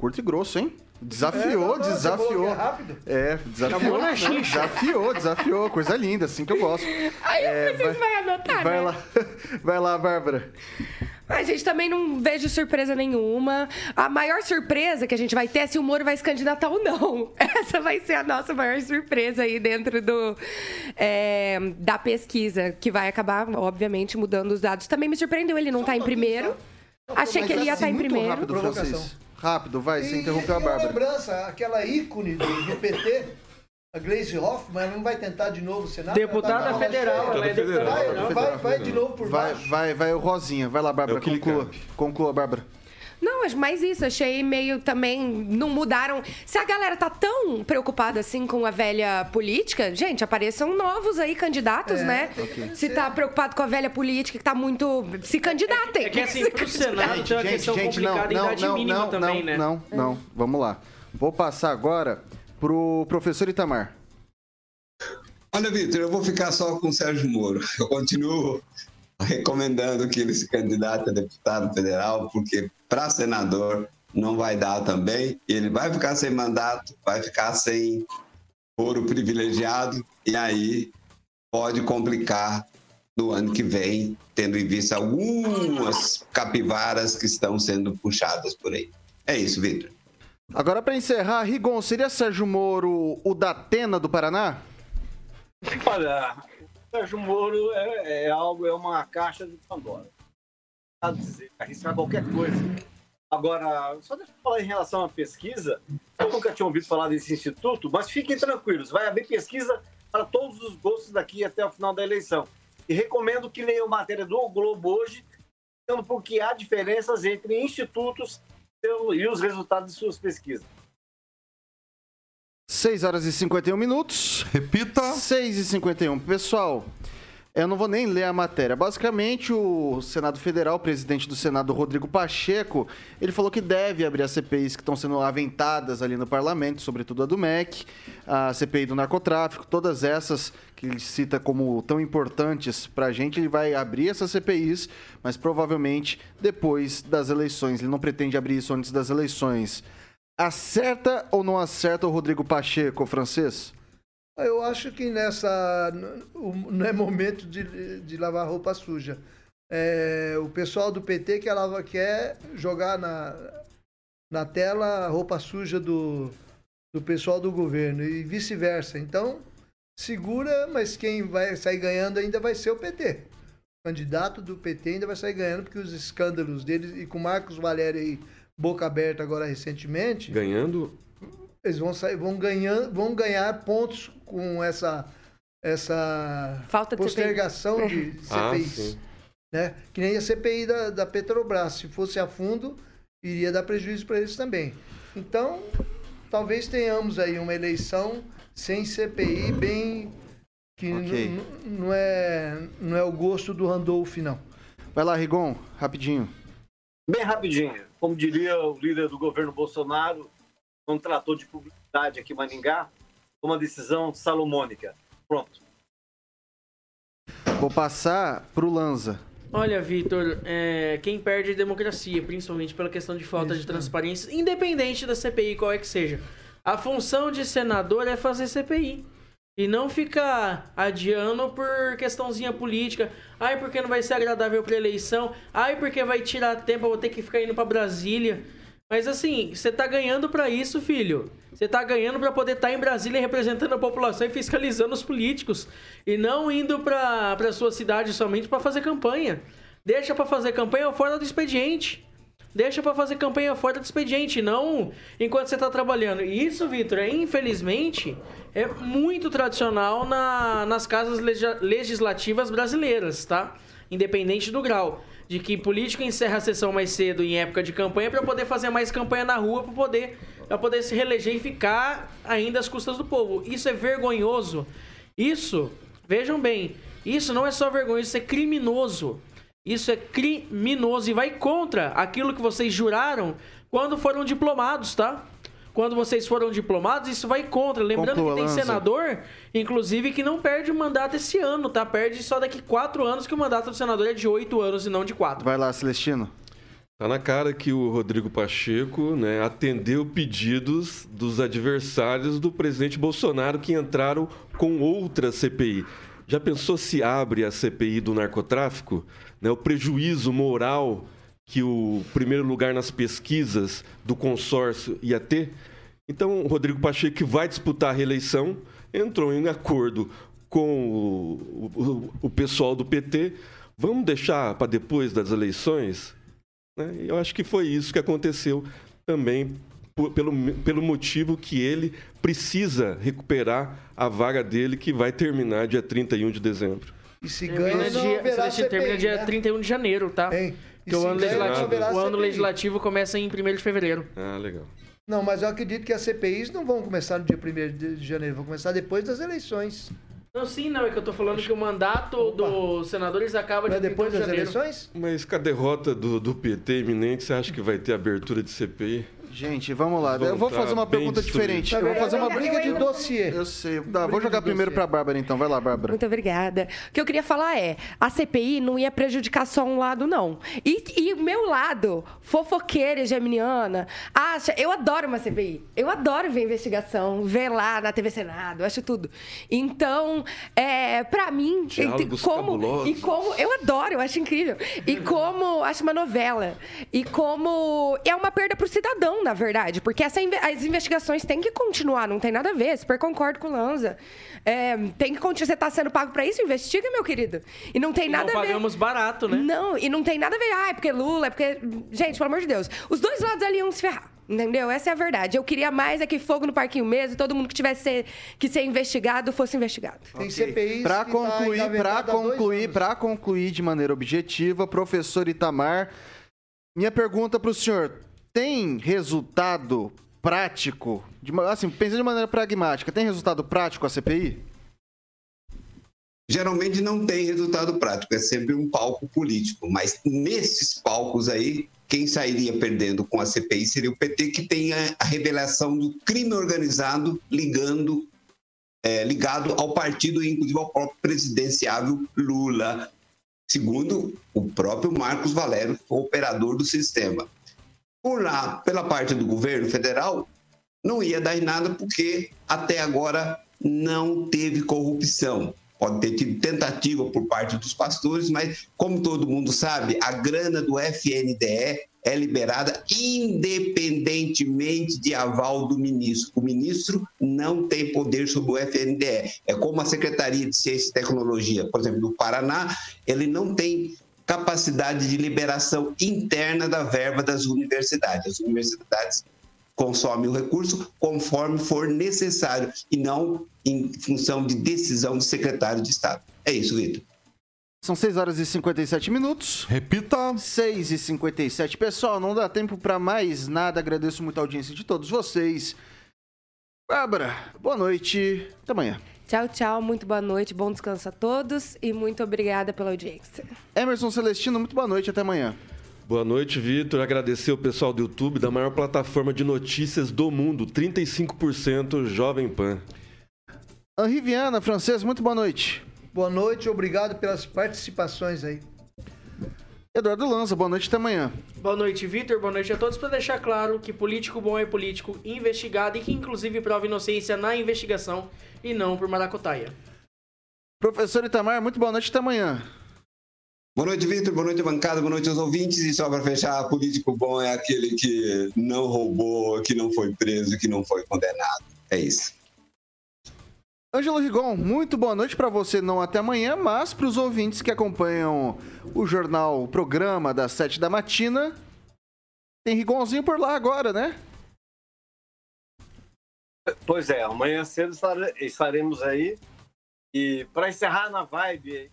Curto e grosso, hein? Desafiou, é, não, desafiou. É, rápido. é, desafiou. Desafiou, desafiou. Coisa linda, assim que eu gosto. Aí é, vocês vai, vai anotar, vai né? Lá, vai lá, Bárbara. A gente também não vejo surpresa nenhuma. A maior surpresa que a gente vai ter é se o Moro vai se candidatar ou não. Essa vai ser a nossa maior surpresa aí dentro do, é, da pesquisa, que vai acabar, obviamente, mudando os dados. Também me surpreendeu ele não estar tá em primeiro. Achei que ele ia estar tá em primeiro. Rápido, Rápido, vai, você interrompeu a Bárbara. lembrança, aquela ícone do, do PT, a Glaze Hoffman, não vai tentar de novo o Senado? Deputada tá federal, ela é deputada vai, federal. Vai, vai de novo por vai, baixo. Vai, vai o Rosinha. Vai lá, Bárbara, conclua. Conclua, Bárbara. Não, mas mais isso, achei meio também. Não mudaram. Se a galera tá tão preocupada assim com a velha política, gente, apareçam novos aí candidatos, É, né? ok. Se tá preocupado com a velha política que tá muito. Se candidatem. É que assim, pro Senado Gente, tem uma gente, questão gente, complicada em não, idade não, mínima não, também, não, né? não, não. Vamos lá. Vou passar agora pro professor Itamar. Olha, Vitor, eu vou ficar só com o Sérgio Moro. Eu continuo recomendando que ele se candidate a deputado federal, porque para senador não vai dar também. Ele vai ficar sem mandato, vai ficar sem foro privilegiado, e aí pode complicar no ano que vem, tendo em vista algumas capivaras que estão sendo puxadas por aí. É isso, Vitor. Agora, para encerrar, Rigon, seria Sérgio Moro o da Atena do Paraná? Olha, Sérgio Moro é, é algo, é uma caixa de Pandora. Tá dizer, arriscar qualquer coisa. Agora, só deixa eu falar em relação à pesquisa. Eu nunca tinha ouvido falar desse instituto, mas fiquem tranquilos, vai haver pesquisa para todos os gostos daqui até o final da eleição. E recomendo que leiam matéria do Globo hoje, porque há diferenças entre institutos e os resultados de suas pesquisas. 6 horas e 51 minutos. Repita. 6 e 51. Pessoal, eu não vou nem ler a matéria. Basicamente, o Senado Federal, o presidente do Senado, Rodrigo Pacheco, ele falou que deve abrir as CPIs que estão sendo aventadas ali no parlamento, sobretudo a do MEC, a CPI do narcotráfico, todas essas que ele cita como tão importantes para a gente, ele vai abrir essas CPIs, mas provavelmente depois das eleições. Ele não pretende abrir isso antes das eleições. Acerta ou não acerta o Rodrigo Pacheco, francês? Eu acho que nessa. Não é momento de, de lavar roupa suja. É, o pessoal do PT quer, lava- quer jogar na, na tela a roupa suja do, do pessoal do governo e vice-versa. Então, segura, mas quem vai sair ganhando ainda vai ser o PT. O candidato do PT ainda vai sair ganhando, porque os escândalos deles, e com o Marcos Valério aí, boca aberta agora recentemente, Ganhando eles vão sair, vão ganhar, vão ganhar pontos com essa essa Falta de postergação de Ah, CPIs, sim. né? Que nem a CPI da, da Petrobras, se fosse a fundo, iria dar prejuízo para eles também. Então, talvez tenhamos aí uma eleição sem CPI bem que Ok. n- n- não é não é o gosto do Randolph não. Vai lá, Rigon, rapidinho. Bem rapidinho, como diria o líder do governo Bolsonaro, quando tratou de publicidade aqui em Maningá, uma decisão salomônica. Pronto. Vou passar pro Lanza. Olha, Vitor, é, quem perde é a democracia, principalmente pela questão de falta de transparência, independente da CPI, qual é que seja. A função de senador é fazer CPI. E não ficar adiando por questãozinha política. Ai, porque não vai ser agradável pra eleição. Ai, porque vai tirar tempo, eu vou ter que ficar indo pra Brasília. Mas assim, você tá ganhando pra isso, filho. Você tá ganhando pra poder estar em Brasília representando a população e fiscalizando os políticos. E não indo pra sua cidade somente pra fazer campanha. Deixa pra fazer campanha fora do expediente. Deixa pra fazer campanha fora do expediente, não enquanto você tá trabalhando. E isso, Vitor, é, infelizmente, é muito tradicional na- nas casas legislativas brasileiras, tá? Independente do grau. De que político encerra a sessão mais cedo em época de campanha para poder fazer mais campanha na rua, para poder, pra poder se reeleger e ficar ainda às custas do povo. Isso é vergonhoso. Isso, vejam bem, isso não é só vergonhoso, isso é criminoso. Isso é criminoso e vai contra aquilo que vocês juraram quando foram diplomados, tá? Quando vocês foram diplomados, isso vai contra. Lembrando que tem senador, inclusive, que não perde o mandato esse ano, tá? Perde só daqui quatro anos, que o mandato do senador é de oito anos e não de quatro. Vai lá, Celestino. Tá na cara que o Rodrigo Pacheco né, atendeu pedidos dos adversários do presidente Bolsonaro que entraram com outra CPI. Já pensou se abre a CPI do narcotráfico? Né, o prejuízo moral que o primeiro lugar nas pesquisas do consórcio ia ter? Então, o Rodrigo Pacheco, que vai disputar a reeleição, entrou em acordo com o, o- o pessoal do PT. Vamos deixar para depois das eleições? né? Eu acho que foi isso que aconteceu também por- pelo, pelo motivo que ele precisa recuperar a vaga dele que vai terminar dia 31 de dezembro. E se Termina ganha, não dia, haverá Celestino, termina CPI, dia né? 31 de janeiro, tá? Hein? Porque o ano, legislativo, o ano CPI. legislativo começa em 1 de fevereiro. Ah, legal. Não, mas eu acredito que as CPIs não vão começar no dia 1 de janeiro, vão começar depois das eleições. Não, sim, não. É que eu tô falando que o mandato dos senadores acaba é de depois 31 de das janeiro. eleições? Mas com a derrota do, do PT iminente, você acha que vai ter abertura de CPI? Gente, vamos lá. Vão Eu vou tá fazer uma pergunta diferente. Eu vou fazer uma É briga de dossiê. Eu sei. Tá, vou jogar primeiro dossiê. pra Bárbara então. Vai lá, Bárbara. Muito obrigada. O que eu queria falar é, a CPI não ia prejudicar só um lado, não. E, e o meu lado, fofoqueira e geminiana, acha... Eu adoro uma CPI. Eu adoro ver investigação, ver lá na TV Senado, eu acho tudo. Então, é, pra mim... Diálogos como, cabulosos. e como... Eu adoro, eu acho incrível. E como... Acho uma novela. E como... É uma perda pro cidadão, na verdade. Porque essa, inve- as investigações têm que continuar, não tem nada a ver. Super concordo com o Lanza. É, tem que continuar. Você tá sendo pago pra isso? Investiga, meu querido. E não tem E nada não a ver. pagamos barato, né? Não, e não tem nada a ver. Ah, é porque Lula, é porque. Gente, pelo amor de Deus. Os dois lados ali iam se ferrar. Entendeu? Essa é a verdade. Eu queria mais é que fogo no parquinho mesmo, todo mundo que tivesse ser- que ser investigado fosse investigado. Tem CPIs Pra que tá concluir, dois concluir, pra concluir de maneira objetiva, professor Itamar, minha pergunta pro senhor: tem resultado prático? De assim, pensando de maneira pragmática, tem resultado prático a CPI? geralmente não tem resultado prático, é sempre um palco político. Mas nesses palcos aí, quem sairia perdendo com a CPI seria o PT, que tem a, a revelação do crime organizado ligando, é, ligado ao partido e inclusive ao próprio presidenciável Lula, segundo o próprio Marcos Valério, operador do sistema. Por lá, pela parte do governo federal, não ia dar em nada porque até agora não teve corrupção. Pode ter tido tentativa por parte dos pastores, mas como todo mundo sabe, a grana do FNDE é liberada independentemente de aval do ministro. O ministro não tem poder sobre o FNDE. É como a Secretaria de Ciência e Tecnologia, por exemplo, do Paraná, ele não tem capacidade de liberação interna da verba das universidades. As universidades consome o recurso conforme for necessário e não em função de decisão do secretário de Estado. É isso, Vitor. São 6 horas e 57 minutos. Repita. 6 e 57. Pessoal, não dá tempo pra mais nada. Agradeço muito a audiência de todos vocês. Bárbara, boa noite. Até amanhã. Tchau, tchau. Muito boa noite. Bom descanso a todos. E muito obrigada pela audiência. Emerson Celestino, muito boa noite. Até amanhã. Boa noite, Vitor. Agradecer o pessoal do YouTube, da maior plataforma de notícias do mundo, 35% Jovem Pan. Henri Viana, francês, muito boa noite. Boa noite, obrigado pelas participações aí. Eduardo Lanza, boa noite. Até amanhã. Boa noite, Vitor. Boa noite a todos. Para deixar claro que político bom é político investigado e que, inclusive, prova inocência na investigação e não por maracutaia. Professor Itamar, muito boa noite. Até amanhã. Boa noite, Vitor. Boa noite, bancada. Boa noite aos ouvintes. E só para fechar, político bom é aquele que não roubou, que não foi preso, que não foi condenado. É isso. Ângelo Rigon, muito boa noite para você, não até amanhã, mas para os ouvintes que acompanham o jornal, o programa das 7 da matina. Tem Rigonzinho por lá agora, né? Pois é, amanhã cedo estare- estaremos aí. E para encerrar na vibe,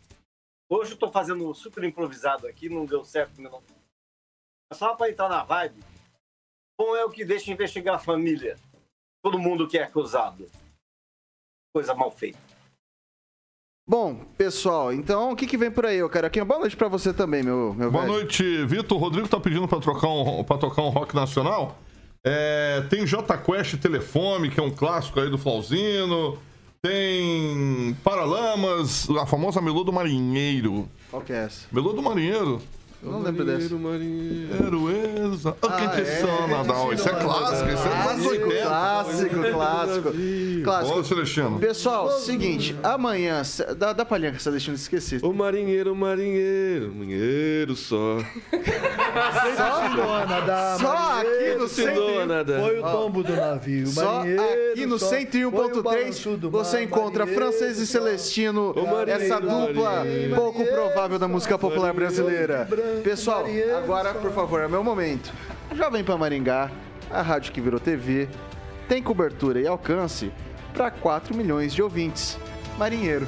hoje eu estou fazendo super improvisado aqui, não deu certo. Não. Só para entrar na vibe, bom é o que deixa investigar a família. Todo mundo que é acusado. Coisa mal feita. Bom, pessoal, então o que, que vem por aí, ô Caroquinha? Boa noite para você também, meu, meu Boa velho. noite, Vitor. O Rodrigo tá pedindo pra, trocar um, pra tocar um rock nacional. É, tem J Quest Telefone, que é um clássico aí do Flauzino. Tem Paralamas, a famosa Melô do Marinheiro. Qual que é essa? Melô do Marinheiro. Eu não lembro dessa. Marinheiro. Heroesa. Oh, Ah, que é? é, Nadal. Isso é clássico, isso é dos anos 80. Clássico, clássico. Ô, Clássico. Celestino. Pessoal, seguinte, amanhã, dá, dá palhinha que de esquecer. O marinheiro, o marinheiro, marinheiro só. Só marinheiro. aqui no Ensinou a nadar. Foi o tombo do navio. Só marinheiro, aqui no só foi o 101.3 balanço do você encontra marinheiro, Francês e só. Celestino, marinheiro, essa dupla marinheiro. pouco provável da música popular brasileira. Pessoal, agora, por favor, é meu momento. Jovem Pan Maringá, a rádio que virou TV, tem cobertura e alcance para 4 milhões de ouvintes. Marinheiro.